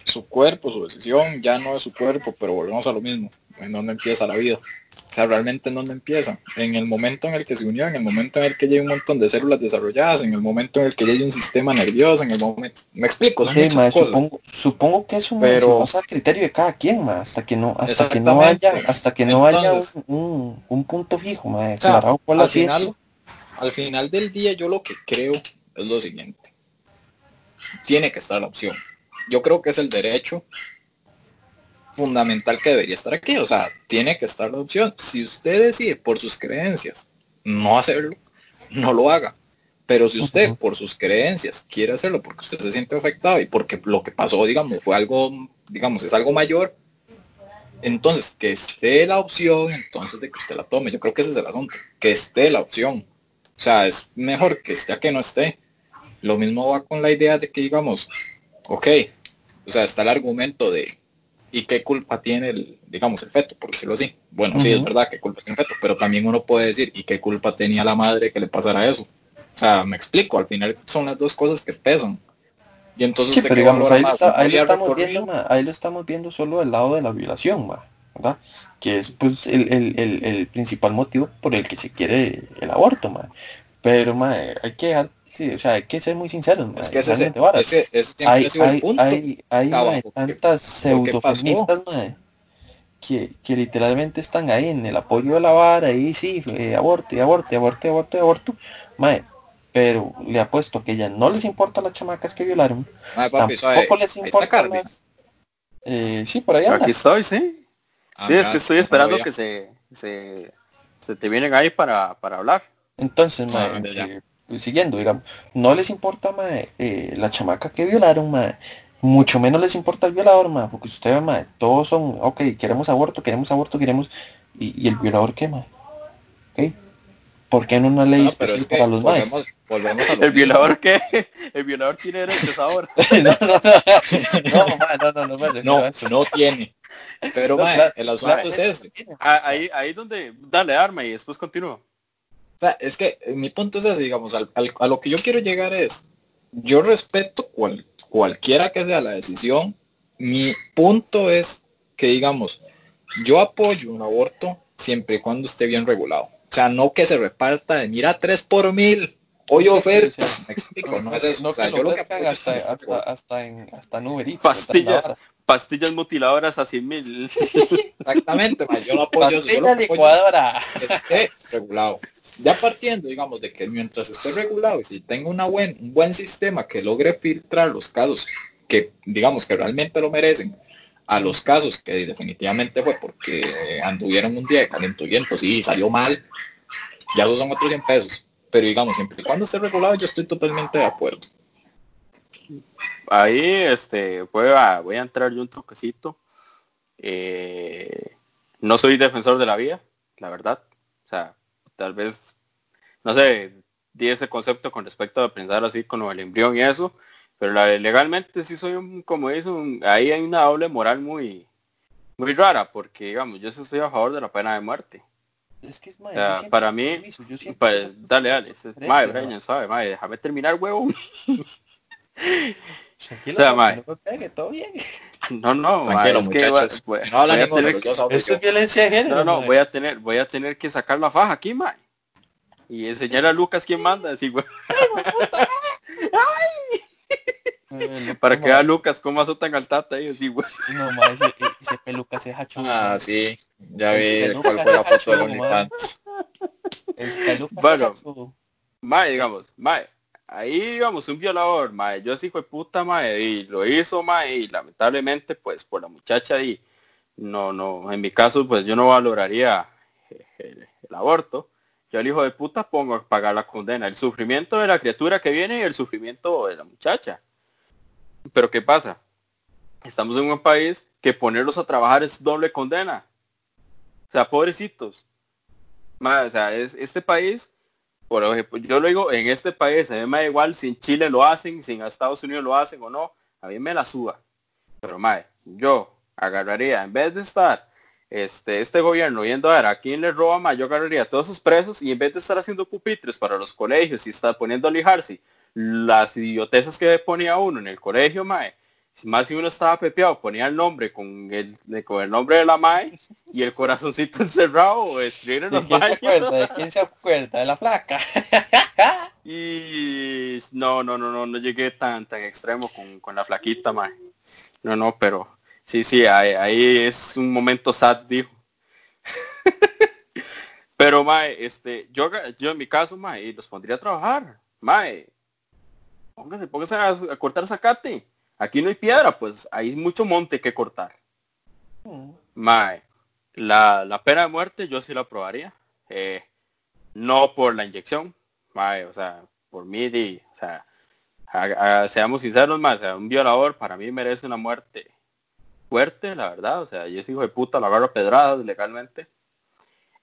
su cuerpo, su decisión, ya no es su cuerpo, pero volvemos a lo mismo, en donde empieza la vida. O sea, realmente en dónde empieza. En el momento en el que se unió, en el momento en el que hay un montón de células desarrolladas, en el momento en el que ya hay un sistema nervioso, en el momento... Me explico, Supongo, que es un pero, criterio de cada quien, más hasta que no, hasta que no haya, hasta que no haya un, un, punto fijo, más al final, al final del día yo lo que creo es lo siguiente. Tiene que estar la opción. Yo creo que es el derecho fundamental que debería estar aquí. O sea, tiene que estar la opción. Si usted decide por sus creencias no hacerlo, no lo haga. Pero si usted por sus creencias quiere hacerlo porque usted se siente afectado y porque lo que pasó, digamos, fue algo, digamos, es algo mayor, entonces que esté la opción, entonces de que usted la tome. Yo creo que ese es el asunto. Que esté la opción. O sea, es mejor que esté a que no esté. Lo mismo va con la idea de que, digamos, ok, o sea, está el argumento de ¿y qué culpa tiene el, digamos, el feto, por decirlo así? Bueno, sí, es verdad que culpa tiene el feto, pero también uno puede decir, ¿y qué culpa tenía la madre que le pasara eso? O sea, me explico, al final son las dos cosas que pesan. Y entonces sí, pero digamos, ahí, está, ahí, lo estamos viendo, ahí lo estamos viendo solo del lado de la violación, ¿verdad? Que es pues el, el, el, el, principal motivo por el que se quiere el aborto, ma. Pero ma, hay que o sea, hay que ser muy sinceros. Es que ese, ese, ese hay, hay, hay, hay tantas pseudofeministas, que, que literalmente están ahí en el apoyo de la vara y sí, eh, aborto y aborto y aborto y aborto y aborto. Mae, pero le apuesto que ya no les importa las chamacas que violaron. tampoco les importa más. Eh, sí, por allá. Aquí estoy, sí. Ah, sí, es que estoy esperando que se, se, se, te vienen ahí para, para hablar. Entonces, ah, eh, siguiendo, digamos, no les importa mae, eh, la chamaca que violaron, mae, mucho menos les importa el violador, mae, porque ustedes, mae, todos son, ok, queremos aborto, queremos aborto, queremos, y, y el violador qué, mae, ¿ok? ¿Por qué no una ley especial para los volvemos, volvemos a ¿El violador qué? ¿El violador tiene derechos ahora? no, no, no, no, no, no, no, no, no tiene. Pero, mae, el asunto es ese. Ahí, ahí donde, dale arma y después continúa. O sea, es que eh, mi punto es ese, digamos, al, a lo que yo quiero llegar es, yo respeto cual, cualquiera que sea la decisión, mi punto es que, digamos, yo apoyo un aborto siempre y cuando esté bien regulado. O sea, no que se reparta de mira tres por mil. Hoy oferta. Me explico, no, es eso. o sea, yo lo que hasta, hasta, hasta, en hasta en Pastillas pastillas mutiladoras a 100 mil. Exactamente, yo no apoyo eso. Yo licuadora. Que esté regulado ya partiendo, digamos, de que mientras esté regulado y si tenga una buen, un buen sistema que logre filtrar los casos que, digamos, que realmente lo merecen, a los casos que definitivamente fue porque anduvieron un día de calenturientos y salió mal, ya son otros 100 pesos. Pero digamos, siempre y cuando esté regulado, yo estoy totalmente de acuerdo. Ahí, este, voy a, voy a entrar yo un toquecito. Eh, no soy defensor de la vida, la verdad. O sea, tal vez, no sé, di ese concepto con respecto a pensar así con el embrión y eso, pero legalmente sí soy un, como eso, ahí hay una doble moral muy, muy rara, porque digamos, yo estoy a favor de la pena de muerte. Es que es para mí, pues, dale, dale, madre, suave, madre, déjame terminar, huevo. Tranquilo, o sea, no pegue, todo bien. No, no, Tranquilo, es que voy, voy, no hablan Esto es violencia de género. No, no, voy a tener, voy a tener que sacar la faja aquí, mae. Y enseñar a Lucas quién manda, así, güey. Para que vea Lucas cómo azotan al tata ahí, así, güey. No, mae, ese, ese peluca se hacha. Ah, sí. Ya vi cuál fue la foto de OnlyFans. Bueno, mae, digamos, mae, ahí digamos un violador, mae, yo sí fue puta, mae, y lo hizo, mae, y lamentablemente, pues, por la muchacha y no, no, en mi caso, pues yo no valoraría el, aborto. Yo al hijo de puta pongo a pagar la condena, el sufrimiento de la criatura que viene y el sufrimiento de la muchacha. Pero ¿qué pasa? Estamos en un país que ponerlos a trabajar es doble condena. O sea, pobrecitos. o sea, es, este país por ejemplo, yo lo digo, en este país, a mí me da igual si en Chile lo hacen, si en Estados Unidos lo hacen o no, a mí me la suba. Pero madre, yo agarraría, en vez de estar este, este gobierno yendo a ver a quién le roba más, yo agarraría a todos sus presos y en vez de estar haciendo pupitres para los colegios y estar poniendo a lijarse las idiotezas que ponía uno en el colegio, mae, más si uno estaba pepeado, ponía el nombre con el, con el nombre de la MAE y el corazoncito encerrado o escribir en los quién Se acuerda, ¿De quién se acuerda? De la placa. y no, no, no, no, no llegué tan, tan extremo con, con la plaquita, mae. No, no, pero sí, sí, ahí, es un momento sad, dijo. pero, mae, este, yo, yo en mi caso, mae, los pondría a trabajar. Mae, pónganse, pónganse a, a cortar zacate Aquí no hay piedra, pues hay mucho monte que cortar. Mae, la, la, pena de muerte yo sí la aprobaría. Eh, no por la inyección, mae, o sea, por mí, o sea, seamos sinceros, más, un violador para mí merece una muerte fuerte, la verdad, o sea, yo soy hijo de puta, lo agarro pedradas legalmente.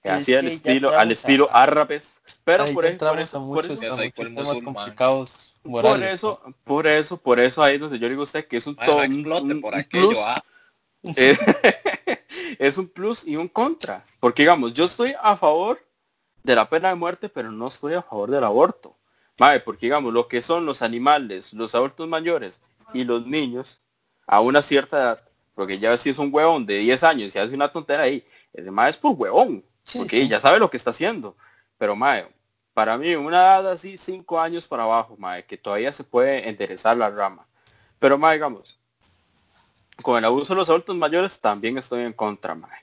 Así al estilo, al estilo árabes. Pero por, eso, por, eso, por eso, complicados Por eso, por eso, por eso ahí donde yo digo a usted que es un, todo, por aquello, ah. es un plus y un contra. Porque digamos, yo estoy a favor de la pena de muerte, pero no estoy a favor del aborto. porque digamos, lo que son los animales, los adultos mayores y los niños, a una cierta edad, porque ya si es un huevón de 10 años y hace una tontera ahí, ese mae es por huevón, porque ya sabe lo que está haciendo. Pero mae, para mí una edad así, 5 años para abajo, mae, que todavía se puede enderezar la rama. Pero mae, digamos, con el abuso de los adultos mayores también estoy en contra, mae.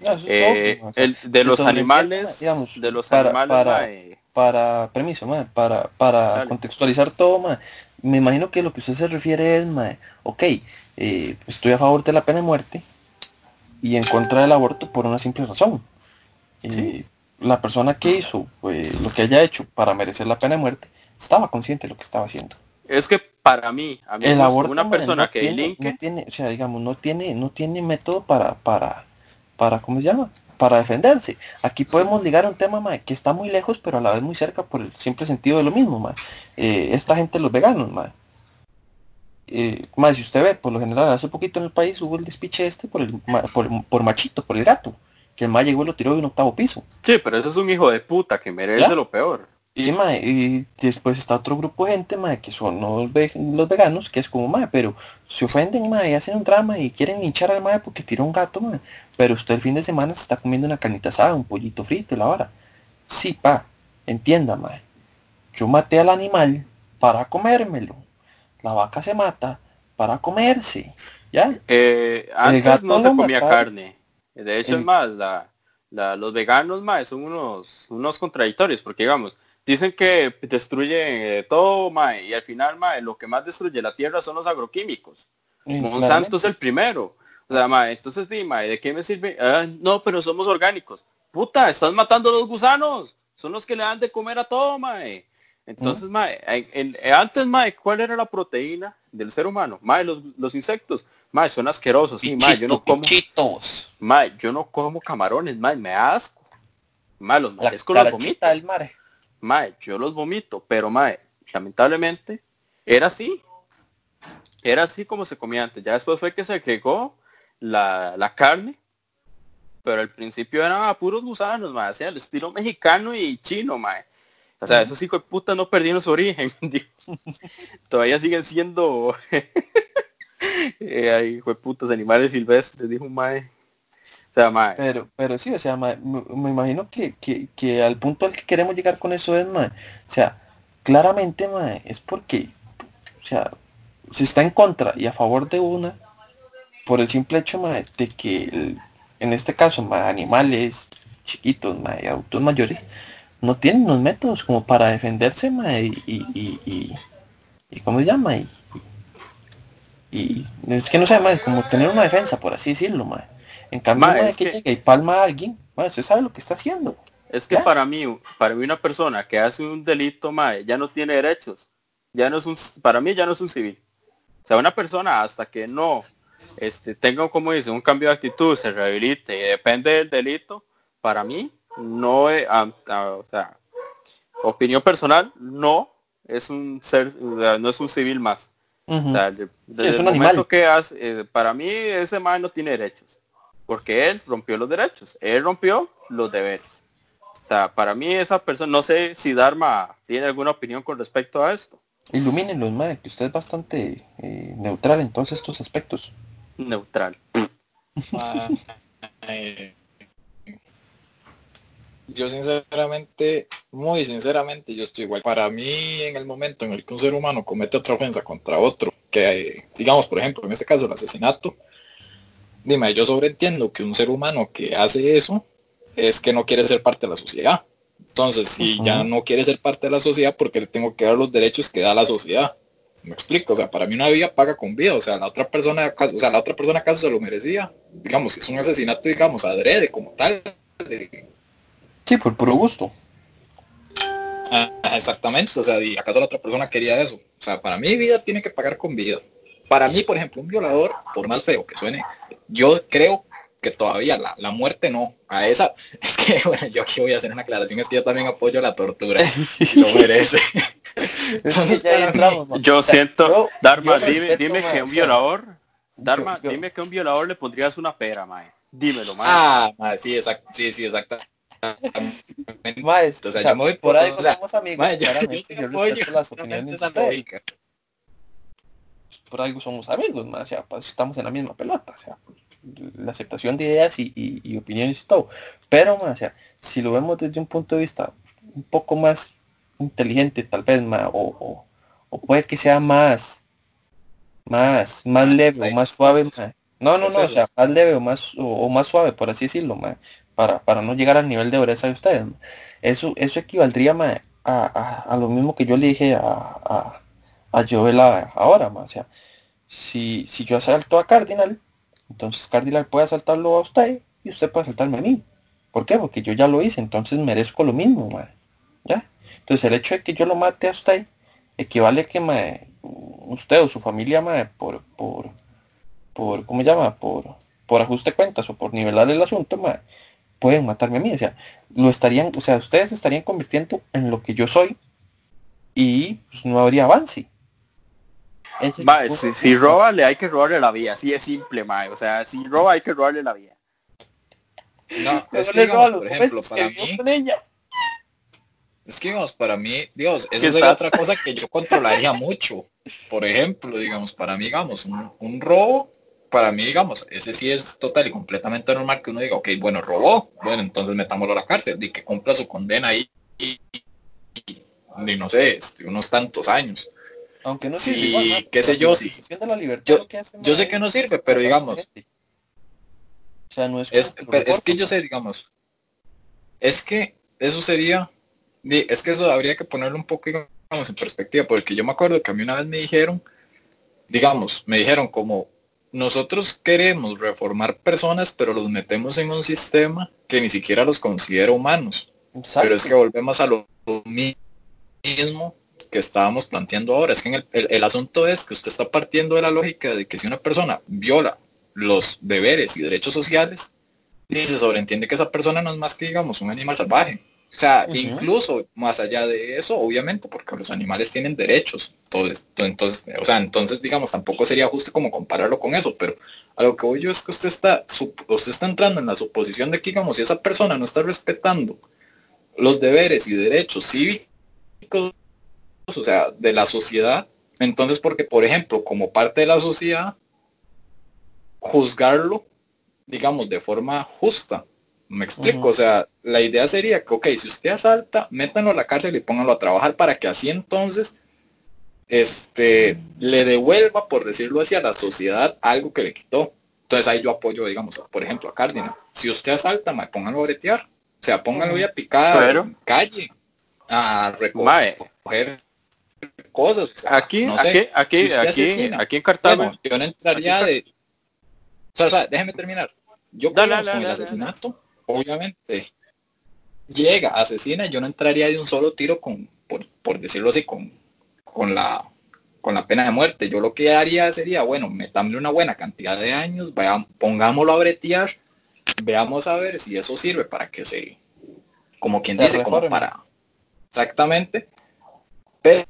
Eh, el, de los animales, de los animales, para, para permiso, para, para contextualizar todo, me imagino que lo que usted se refiere es, mae, ok, eh, estoy a favor de la pena de muerte y en contra del aborto por una simple razón. Eh, la persona que hizo pues, lo que haya hecho para merecer la pena de muerte estaba consciente de lo que estaba haciendo. Es que para mí, a mí el aborto, una persona que tiene, no tiene, o sea, digamos, no tiene, no tiene método para, para, para, ¿cómo se llama? Para defenderse. Aquí podemos ligar un tema que está muy lejos, pero a la vez muy cerca por el simple sentido de lo mismo, eh, esta gente, los veganos, más eh, si usted ve, por lo general, hace poquito en el país hubo el despiche este por el por, machito, por el gato, que el ma llegó y lo tiró de un octavo piso. Sí, pero eso es un hijo de puta que merece lo peor. Y, y después está otro grupo de gente, que son los, veganos, que es como, ma, pero se ofenden, ma, y hacen un drama y quieren hinchar al ma porque tiró un gato, ma. Pero usted el fin de semana se está comiendo una canita asada, un pollito frito y la hora. Sí, pa, entienda, ma. Yo maté al animal para comérmelo la vaca se mata para comerse. ¿Ya? Eh, antes no se comía carne. De hecho, es más, la, los veganos más son unos, unos contradictorios, porque digamos, dicen que destruye todo, mae, y al final, mae, lo que más destruye la tierra son los agroquímicos. Monsanto es el primero. O sea, mae, entonces, di, mae, ¿de qué me sirve? Ah, no, pero somos orgánicos. Puta, estás matando a los gusanos. Son los que le dan de comer a todo, mae. Entonces, mae, antes, mae, ¿cuál era la proteína del ser humano? Mae, los, los insectos. Mae, son asquerosos. Sí, mae, yo no como. Mae, yo no como camarones, mae, me asco. Mae, los mariscos los vomito. Del mar. Mae, yo los vomito, pero mae, lamentablemente, era así. Era así como se comía antes. Ya después fue que se agregó la, la carne. Pero al principio eran puros gusanos, mae, así al estilo mexicano y chino, mae o sea, esos hijos de puta no perdieron su origen. Todavía siguen siendo eh, de putas animales silvestres, dijo un mae. O sea, mae. Pero, pero sí, o sea, mae, me, imagino que, que, que, al punto al que queremos llegar con eso es, mae. O sea, claramente, mae, es porque, o sea, se está en contra y a favor de una por el simple hecho, mae, de que en este caso, mae, animales chiquitos, mae, adultos mayores, no tienen los métodos como para defenderse, ma, y, y, y, y, ¿cómo se llama? Y, y, es que no sé, ma, como tener una defensa, por así decirlo, ma. En cambio, ma, que, que, y palma a alguien, ma, usted sabe lo que está haciendo. Es que para mí, para mí una persona que hace un delito, ma, ya no tiene derechos. Ya no es un, para mí ya no es un civil. O sea, una persona hasta que no este, tenga, como dice, un cambio de actitud, se rehabilite y depende del delito, para mí no, o sea, opinión personal, no es un ser, no es un civil más. Desde el momento que hace, eh, para mí ese man no tiene derechos, porque él rompió los derechos, él rompió los deberes. O sea, para mí esa persona, no sé si Dharma tiene alguna opinión con respecto a esto. Ilumínenlo, madre, que usted es bastante eh, neutral en todos estos aspectos. Neutral. Yo sinceramente, muy sinceramente, yo estoy igual. Para mí, en el momento en el que un ser humano comete otra ofensa contra otro, que digamos, por ejemplo, en este caso el asesinato, dime, yo sobreentiendo que un ser humano que hace eso es que no quiere ser parte de la sociedad. Entonces, si ya no quiere ser parte de la sociedad, porque le tengo que dar los derechos que da la sociedad. Me explico, o sea, para mí una vida paga con vida, o sea, la otra persona, o sea, la otra persona acaso se lo merecía. Digamos, si es un asesinato, digamos, adrede como tal, Sí, por puro gusto. Ah, exactamente, o sea, ¿y acaso la otra persona quería eso? O sea, para mí vida tiene que pagar con vida. Para mí, por ejemplo, un violador, por más feo que suene, yo creo que todavía la, la muerte no. A esa, es que, bueno, yo aquí voy a hacer una aclaración, es que yo también apoyo la tortura. lo merece. Yo siento, Dharma, dime, dime que un violador, Dharma, dime que un violador le pondrías una pera, mae. Dímelo, mae. Ah, mae, sí, exacto, sí, sí, exacto. Maestro, o sea, yo voy por, ahí, somos amigos, mae, yo, yo, las opiniones de Por algo somos amigos, mae, o sea, pues estamos en la misma pelota, o sea, la aceptación de ideas y, y, opiniones y todo. Pero, mae, o sea, si lo vemos desde un punto de vista un poco más inteligente, tal vez, mae, o, o, puede que sea más, más, más leve o más suave. No, no, no, o sea, más leve o más, o, más suave, por así decirlo, mae para, para no llegar al nivel de dureza de ustedes. Eso, eso equivaldría a, a, lo mismo que yo le dije a, a, a Joel ahora. O sea, si, si yo asalto a Cardinal, entonces Cardinal puede asaltarlo a usted y usted puede asaltarme a mí. ¿Por qué? Porque yo ya lo hice, entonces merezco lo mismo, ¿Ya? Entonces el hecho de que yo lo mate a usted equivale a que usted o su familia por, por, por, ¿cómo se? Por, por ajuste de cuentas o por nivelar el asunto, pueden matarme a mí. O sea, lo estarían, o sea, ustedes estarían convirtiendo en lo que yo soy y pues, no habría avance. si, roba le hay que robarle la vida, así es simple, mae. O sea, si roba hay que robarle la vida. No, es que, por ejemplo, para mí, es que digamos, para mí, digamos, eso sería otra cosa que yo controlaría mucho. Por ejemplo, digamos, para mí, digamos, un, un robo para mí, digamos, ese sí es total y completamente normal que uno diga, ok, bueno, robó, bueno, entonces metámoslo a la cárcel, y que cumpla su condena ahí, y, no sé, este, unos tantos años. Aunque no sirve. Sí, qué sé yo, sí. yo, yo sé que no sirve, pero digamos. O sea, no es, es, es que yo sé, digamos, es que eso sería, es que eso habría que ponerlo un poco, digamos, en perspectiva, porque yo me acuerdo que a mí una vez me dijeron, digamos, me dijeron como, nosotros queremos reformar personas, pero los metemos en un sistema que ni siquiera los considera humanos. Pero es que volvemos a lo mismo que estábamos planteando ahora. Es que el, asunto es que usted está partiendo de la lógica de que si una persona viola los deberes y derechos sociales, y se sobreentiende que esa persona no es más que, digamos, un animal salvaje. O sea, incluso más allá de eso, obviamente, porque los animales tienen derechos. Entonces, entonces, o sea, entonces, digamos, tampoco sería justo como compararlo con eso, pero a lo que voy yo es que usted está, usted está entrando en la suposición de que, digamos, si esa persona no está respetando los deberes y derechos cívicos, o sea, de la sociedad, entonces porque, por ejemplo, como parte de la sociedad, juzgarlo, digamos, de forma justa, me explico, o sea, la idea sería que, ok, si usted asalta, métanlo a la cárcel y pónganlo a trabajar para que así entonces este le devuelva, por decirlo así, a la sociedad algo que le quitó. Entonces ahí yo apoyo, digamos, por ejemplo, a Cardinal. Si usted asalta, me pónganlo a bretear. O sea, pónganlo a picar en calle, a recoger cosas. aquí, aquí, aquí, aquí, aquí en Cartago. yo no entraría de... O sea, déjeme terminar. Yo con el asesinato obviamente llega, asesina, yo no entraría de un solo tiro con, por, decirlo así, con, con la con la pena de muerte. Yo lo que haría sería, bueno, metámosle una buena cantidad de años, pongámoslo a bretear, veamos a ver si eso sirve para que se, como quien dice, como para, exactamente. Pero,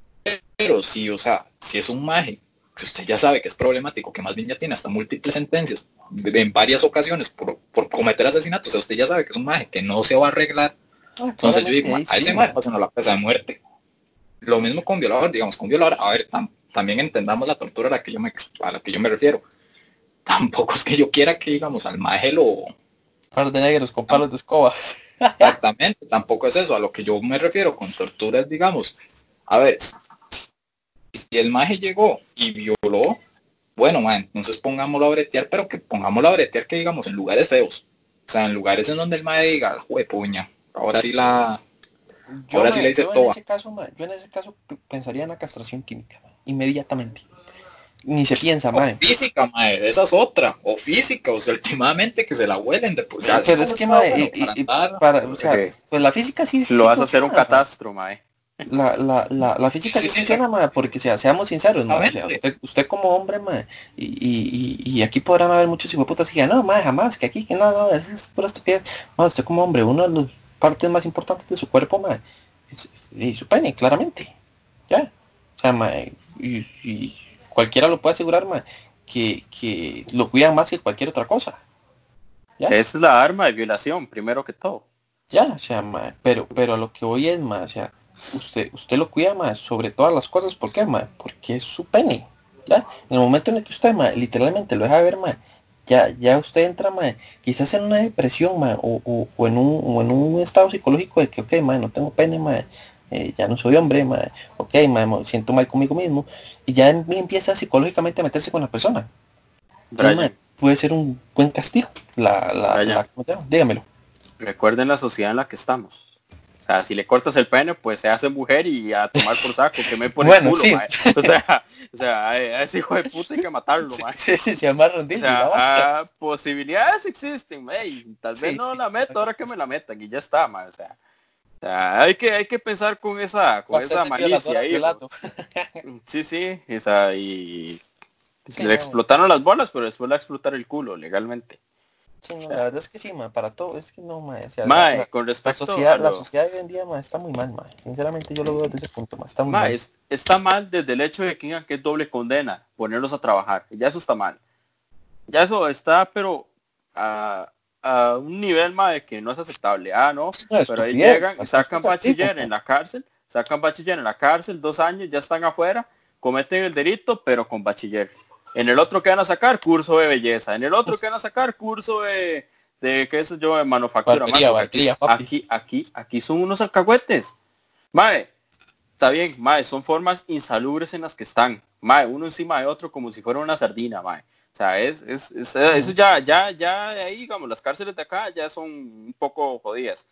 pero si, o sea, si es un maje, que usted ya sabe que es problemático, que más bien ya tiene hasta múltiples sentencias, en varias ocasiones por, cometer asesinatos. O sea, usted ya sabe que es un maje que no se va a arreglar. Ah, Entonces yo digo, a ese maje pasan a la pesa de muerte. Lo mismo con violador, digamos, con violador, a ver, también entendamos la tortura a la que yo me a la que yo me refiero. Tampoco es que yo quiera que digamos al maje lo par de negros con palos de escoba. Exactamente, tampoco es eso. A lo que yo me refiero con torturas, digamos, a ver, si el maje llegó y violó, bueno, man, entonces pongámoslo a bretear, pero que pongámoslo a bretear que digamos en lugares feos. O sea, en lugares en donde el mae diga, puña, ahora sí la... ahora sí le dice todo. yo en ese caso pensaría en la castración química, inmediatamente. Ni se piensa, o física, mae, esa es otra. O física, o sea, últimamente que se la huelen de pues, Pero es que, mae, para, o sea, pues la física sí, Lo vas a hacer un catastro, mae la, la, la, la física sí, funciona, porque sea, seamos sinceros, usted, como hombre, y, y, y, aquí podrán haber muchos hijueputas que digan, no, ma, jamás, que aquí, que no, no, es, es pura estupidez. usted como hombre, una de las partes más importantes de su cuerpo, ma, es, su pene, claramente. ¿Ya? O sea, ma, y, y cualquiera lo puede asegurar, ma, que, que lo cuidan más que cualquier otra cosa. ¿Ya? Esa es la arma de violación, primero que todo. Ya, o sea, ma, pero, pero a lo que hoy es, ma, o sea, usted, usted lo cuida más sobre todas las cosas, ¿por qué, ma? Porque es su pene. ¿ya? En el momento en el que usted, ma, literalmente lo deja ver, ma, ya, ya usted entra, ma, quizás en una depresión, ma, o, o, o, en un, o en un estado psicológico de que, ok, ma, no tengo pene, ma, eh, ya no soy hombre, ma, ok, ma, me siento mal conmigo mismo, y ya empieza psicológicamente a meterse con la persona. Ma, puede ser un buen castigo. La, la, la. Dígamelo. Recuerden la sociedad en la que estamos. Sea, si le cortas el pene, pues se hace mujer y a tomar por saco, que me pone bueno, el culo, sí. O sea, o sea, a ese hijo de puta hay que matarlo. Sí, sí, se llama Rondín. O sea, ah, posibilidades existen, mae, y tal vez no la meto ahora que me la metan y ya está, mae. O sea, o sea, hay que hay que pensar con esa con esa malicia ahí. Sí, sí, esa y le explotaron las bolas, pero después le va a explotar el culo legalmente. Sí, no, la verdad es que sí, ma, para todo, es que no, ma, o sea, la, con la respecto sociedad, a la sociedad de hoy en día, ma, está muy mal, ma. Sinceramente yo lo veo desde ese punto, ma, está muy Ma, mal. es- está mal desde el hecho de que digan que es doble condena, ponerlos a trabajar. Ya eso está mal. Ya eso está, pero a, a un nivel más de que no es aceptable. Ah, no, No, pero ahí estupidez, llegan sacan bachiller ma. en la cárcel, sacan bachiller en la cárcel, dos años, ya están afuera, cometen el delito, pero con bachiller. En el otro que van a sacar, curso de belleza. En el otro que van a sacar, curso de, de qué sé yo, de manufactura. Barbería, barbería, aquí, aquí, aquí, son unos alcahuetes. Mae, está bien, mae, son formas insalubres en las que están. Mae, uno encima de otro como si fuera una sardina, mae. O sea, es, es, es- eso ya, ya, ya ahí, digamos, las cárceles de acá ya son un poco jodidas.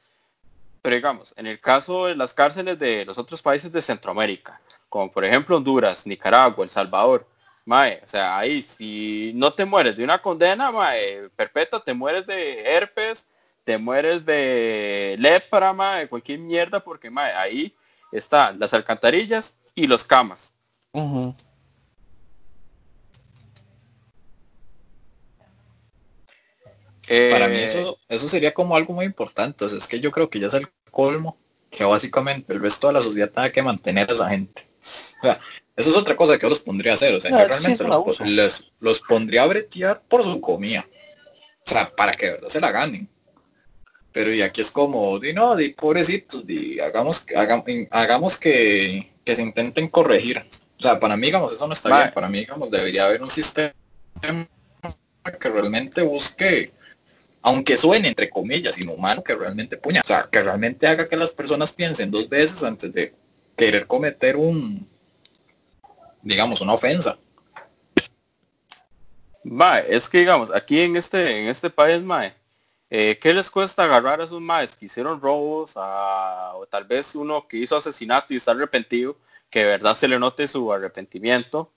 Pero digamos, en el caso de las cárceles de los otros países de Centroamérica, como por ejemplo Honduras, Nicaragua, El Salvador, mae, o sea, ahí si no te mueres de una condena, mae, perpetua, te mueres de herpes, te mueres de lepra, mae, cualquier mierda, porque mae, ahí están las alcantarillas y los camas. Ujú. Para Eh, mí eso, eso sería como algo muy importante. O sea, es que yo creo que ya es el colmo que básicamente el resto de la sociedad tenga que mantener a esa gente. O sea, eso es otra cosa que yo los pondría a hacer. O sea, No, yo realmente los, les- los pondría a bretear por su comida. O sea, para que de verdad se la ganen. Pero y aquí es como, di no, di pobrecitos, di hagamos, hagamos que, que se intenten corregir. O sea, para mí, digamos, eso no está bien. Para mí, digamos, debería haber un sistema que realmente busque aunque suene entre comillas inhumano, que realmente puña, o sea, que realmente haga que las personas piensen dos veces antes de querer cometer un, digamos, una ofensa. Mae, es que digamos, aquí en este, en este país, mae, eh, ¿qué les cuesta agarrar a esos maes que hicieron robos, a- o tal vez uno que hizo asesinato y está arrepentido, que de verdad se le note su arrepentimiento?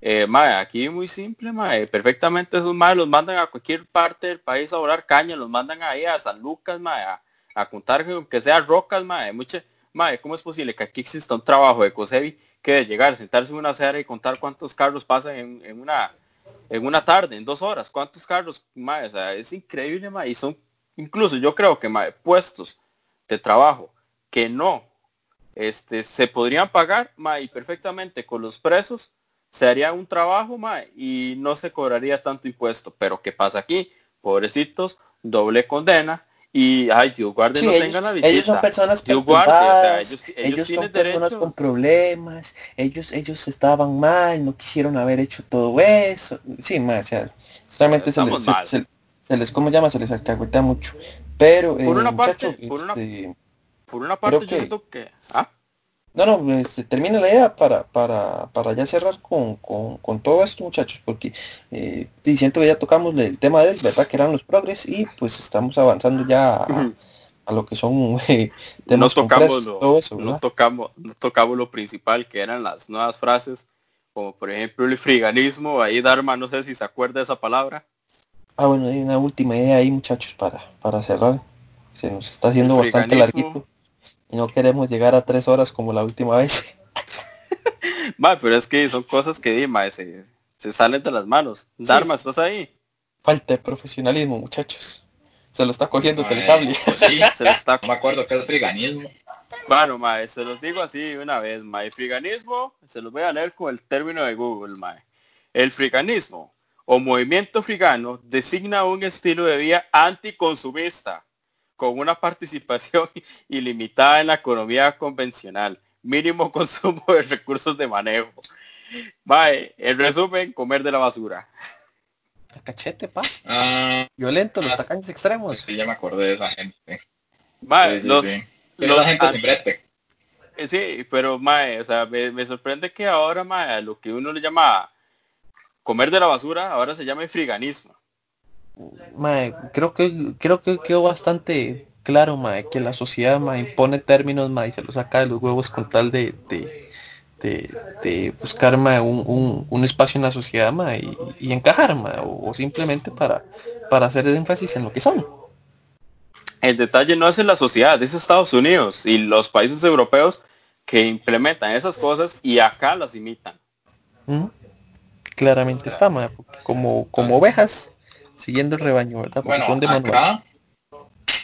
Eh, mae, aquí muy simple, mae, perfectamente esos maes los mandan a cualquier parte del país a volar caña, los mandan ahí a San Lucas, mae, a, a contar que sea rocas, mae, mucha, mae, ¿cómo es posible que aquí exista un trabajo de COSEBI que llegar, sentarse en una acera y contar cuántos carros pasan en, una en una tarde, en dos horas, cuántos carros, mae, o sea, es increíble, mae, y son, incluso yo creo que, mae, puestos de trabajo que no, este, se podrían pagar, mae, y perfectamente con los presos, se haría un trabajo, mae, y no se cobraría tanto impuesto, pero ¿qué pasa aquí? Pobrecitos, doble condena, y, ay, Dios guarde, Sí, no ellos, tengan la visita. ellos son personas Dios guarde, o sea, ellos, ellos, ellos son tienen personas con problemas, ellos, ellos estaban mal, no quisieron haber hecho todo eso. Sí, más, o sea, solamente se les, se, mal. se- se les, ¿cómo llama? Se les alcahueta mucho. Pero, Por eh, una parte, muchacho, por una- este, Por una parte, yo que- siento que, ah, No, no, este, termina la idea para, para, para ya cerrar con, con, con todo esto, muchachos, porque eh, siento que ya tocamos el tema de él, ¿verdad? Que eran los progres y pues estamos avanzando ya a, a lo que son eh, no tocamos lo, todo eso, no tocamos no tocamos lo principal que eran las nuevas frases como por ejemplo el friganismo ahí Dharma no sé si se acuerda de esa palabra. Ah, bueno, hay una última idea ahí, muchachos, para, para cerrar. Se nos está haciendo El bastante larguito y no queremos llegar a tres horas como la última vez. Va, pero es que son cosas que Dima se, se salen de las manos Dharma estás ahí Falta de profesionalismo, muchachos. Se lo está cogiendo Mae, el cable. pues sí, se le está no me acuerdo qué es friganismo. Bueno, mae, se los digo así una vez, mae. Friganismo, se los voy a leer con el término de Google, mae. El friganismo o movimiento frigano designa un estilo de vida anticonsumista con una participación ilimitada en la economía convencional, mínimo consumo de recursos de manejo. Mae, en resumen, comer de la basura. A cachete, pa. Ah, Violento, los Ah, tacaños extremos. sí, ya me acordé de esa gente. Mae, Sí, los, sí. los- la gente sin brete. eh, sí, pero mae, o sea, me, me sorprende que ahora, mae, a lo que uno le llama comer de la basura, ahora se llama friganismo. Mae, creo que creo que quedó bastante claro, mae, que la sociedad mae, impone términos, mae, y se los saca de los huevos con tal de, de, de, de buscar mae, un, un, un espacio en la sociedad mae, y, y encajar, mae, o, o simplemente para, para hacer énfasis en lo que son. El detalle no es en la sociedad, es Estados Unidos y los países europeos que implementan esas cosas y acá las imitan. ¿Mm? Claramente está, mae, como, como ovejas, siguiendo el rebaño, ¿verdad? Porque Bueno, de acá,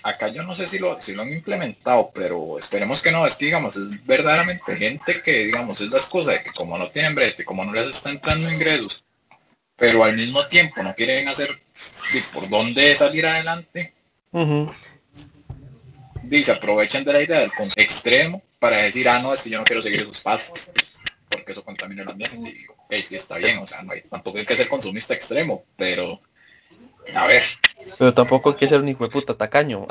acá yo no sé si lo, si lo han implementado, pero esperemos que no, es que digamos, es verdaderamente gente que, digamos, es la excusa de que como no tienen brete, como no les está entrando ingresos, pero al mismo tiempo no quieren hacer por dónde salir adelante, Ujú. y se aprovechan de la idea del extremo para decir, ah, no, es que yo no quiero seguir esos pasos, porque eso contamina el ambiente. Y digo, "Ey, sí está bien, o sea, no hay, tampoco hay que ser consumista extremo, pero, a ver, Pero tampoco hay que ser un hijo de puta tacaño.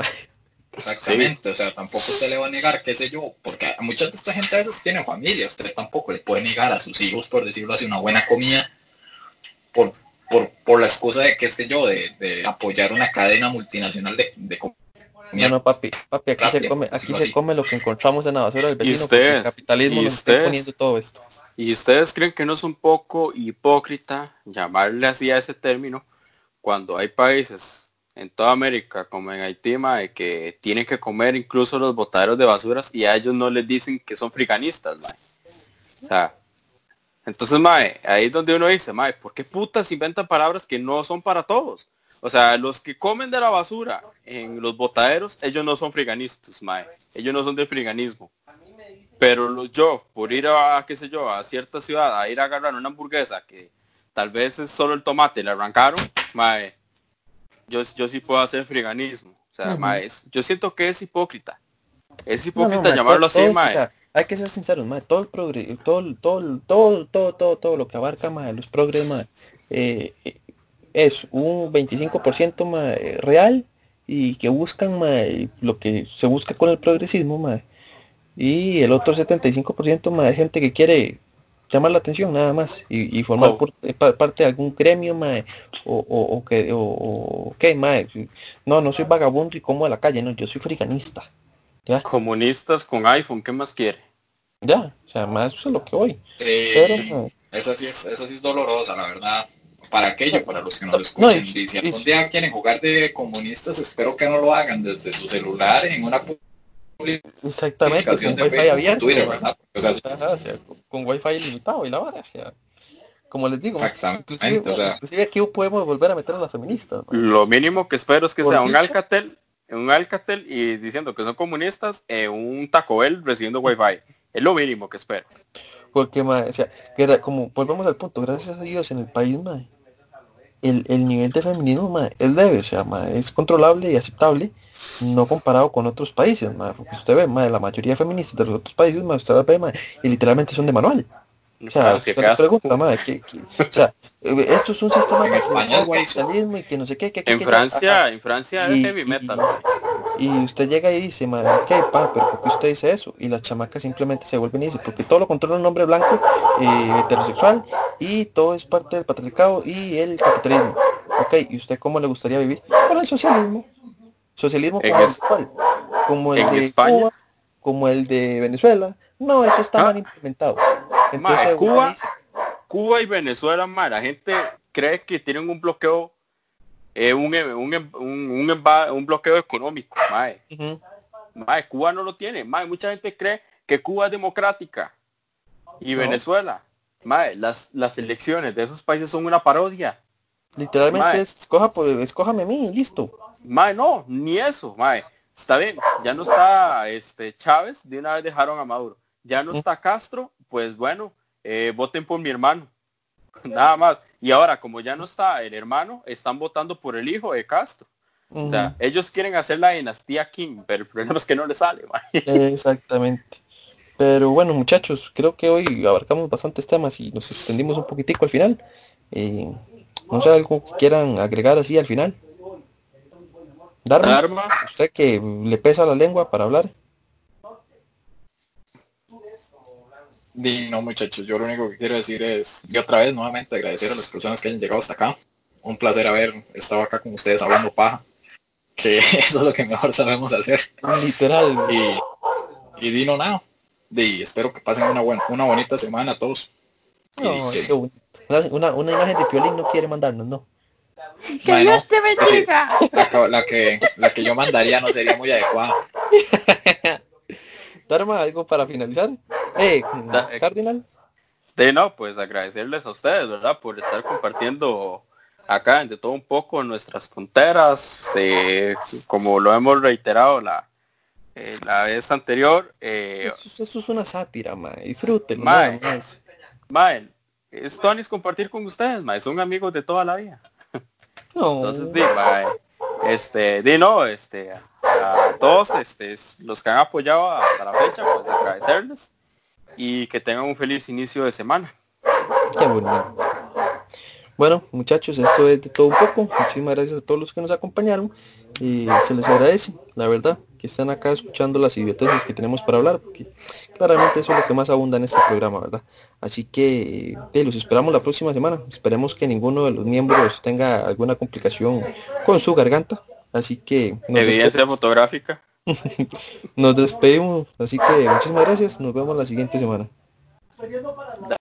Exactamente, o sea, tampoco usted le va a negar, qué sé yo, porque a mucha de esta gente a veces tiene familia, usted tampoco le puede negar a sus hijos, por decirlo así, una buena comida, por, por, por la excusa de, qué sé yo, de, de apoyar una cadena multinacional de, de comida. No, no, papi, papi, aquí se come, aquí se come lo que encontramos en la basura del vecino, porque ustedes? el capitalismo ¿Y nos está ustedes? poniendo todo esto. ¿Y ustedes creen que no es un poco hipócrita llamarle así a ese término cuando hay países en toda América, como en Haití, mae, que tienen que comer incluso los botaderos de basuras y a ellos no les dicen que son friganistas, mae? O sea, entonces, mae, ahí es donde uno dice, mae, ¿por qué putas inventan palabras que no son para todos? O sea, los que comen de la basura en los botaderos, ellos no son friganistas, mae. Ellos no son del friganismo. Pero yo, por ir a, qué sé yo, a cierta ciudad, a ir a agarrar una hamburguesa que tal vez es solo el tomate, le arrancaron, mae, yo, yo sí puedo hacer friganismo. O sea, mae, es- yo siento que es hipócrita. Es No, no, hipócrita mae, llamarlo todo- así, todo- mae. o sea, hay que ser sinceros, mae, todo el progre, todo, todo, todo, todo, todo, todo lo que abarca, mae, los progres, mae, eh, es un 25% mae, real y que buscan mae, lo que se busca con el progresismo, mae, y el otro 75% mae, de gente que quiere llamar la atención nada más y, y formar Oh. por- eh, pa- parte de algún gremio mae, o, o, o que o, o ¿qué, mae? no no soy vagabundo y como a la calle no yo soy friganista ya Comunistas con iPhone, ¿qué más quiere? ya, o sea, más eso es lo que voy. Eh, Pero, esa, sí es, esa sí es dolorosa, la verdad. Para aquello, para los que nos No, escuchen. y- y si algún día quieren jugar de comunistas, espero que no lo hagan desde su celular en una exactamente, con wifi abierto, Twitter, ¿no? ¿verdad? O sea, con, con wifi ilimitado y la vara, o sea, como les digo, inclusive, o sea. inclusive aquí podemos volver a meter a las feministas, ¿no? Lo mínimo que espero es que sea un. Alcatel, un Alcatel y diciendo que son comunistas, eh, un Taco Bell recibiendo Wi-Fi. Es lo mínimo que espero. porque, mae, o sea, que era como, volvemos al punto, gracias a Dios en el país, el, el nivel de feminismo, es leve, o sea, es controlable y aceptable, no comparado con otros países, mae, porque usted ve, mae, la mayoría de feministas de los otros países, mae, usted ve, mae, y literalmente son de manual. O sea, Claro, si usted le acaso. pregunta, madre, ¿qué- qué- o sea, eh, esto es un sistema En de España, güey, capitalismo y que no sé qué, que, que- En que- Francia, en Francia Y- es heavy y- metal. Y usted llega y dice, madre, ok, pa, pero ¿por qué usted dice eso? Y las chamacas simplemente se vuelven y dicen, porque todo lo controla un hombre blanco, eh, heterosexual, y todo es parte del patriarcado y el capitalismo. Ok, ¿y usted cómo le gustaría vivir? Con el socialismo. Socialismo En como el es- cual, como el en de España- Cuba, como el de Venezuela. No, eso está Ah. mal implementado. Uno Cuba- dice, Cuba y Venezuela, mae, la gente cree que tienen un bloqueo, eh, un, un, un, un, emba- un bloqueo económico, ujú, Mae, Cuba no lo tiene. Mucha gente cree que Cuba es democrática. Y No. Venezuela. Las, las elecciones de esos países son una parodia. Literalmente Mae. es, escoja por, escójame a mí listo. Mae, no, ni eso, mae. está bien, ya no está este Chávez, de una vez dejaron a Maduro. Ya no está Castro, pues bueno, eh, voten por mi hermano. Nada más. Y ahora, como ya no está el hermano, están votando por el hijo de Castro. O sea, ellos quieren hacer la dinastía King, pero el problema es que no le sale. Exactamente. Pero bueno, muchachos, creo que hoy abarcamos bastantes temas y nos extendimos un poquitico al final. Eh, no sé, algo que quieran agregar así al final. Darma, usted que le pesa la lengua para hablar. Y no muchachos, yo lo único que quiero decir es, y otra vez nuevamente agradecer a las personas que hayan llegado hasta acá. Un placer haber estado acá con ustedes hablando paja, que eso es lo que mejor sabemos hacer. Literal. Y, y Dino nada. Y espero que pasen una buena, una bonita semana a todos. Una, una imagen de Piolín no quiere mandarnos, ¿no? Que Dios te bendiga. la, que, la que yo mandaría no sería muy adecuada. Darma, algo para finalizar. Eh, eh, Cardinal. De no, pues agradecerles a ustedes, ¿verdad? Por estar compartiendo acá de todo un poco nuestras fronteras, eh, como lo hemos reiterado la, eh, la vez anterior. Eso, es una sátira, ma. Disfrútenlo. Ma, es Tony compartir con ustedes, ma. Son amigos de toda la vida. Entonces, di, este, di no, este, a todos este, los que han apoyado hasta la fecha, pues agradecerles y que tengan un feliz inicio de semana. Qué bonito. Bueno, muchachos, esto es de todo un poco. Muchísimas gracias a todos los que nos acompañaron y se les agradece, la verdad, que están acá escuchando las idioteces que tenemos para hablar, porque claramente eso es lo que más abunda en este programa, ¿verdad? Así que eh, los esperamos la próxima semana. Esperemos que ninguno de los miembros tenga alguna complicación con su garganta. Así que... Evidencia fotográfica. nos despedimos. Así que muchísimas gracias. Nos vemos la siguiente semana.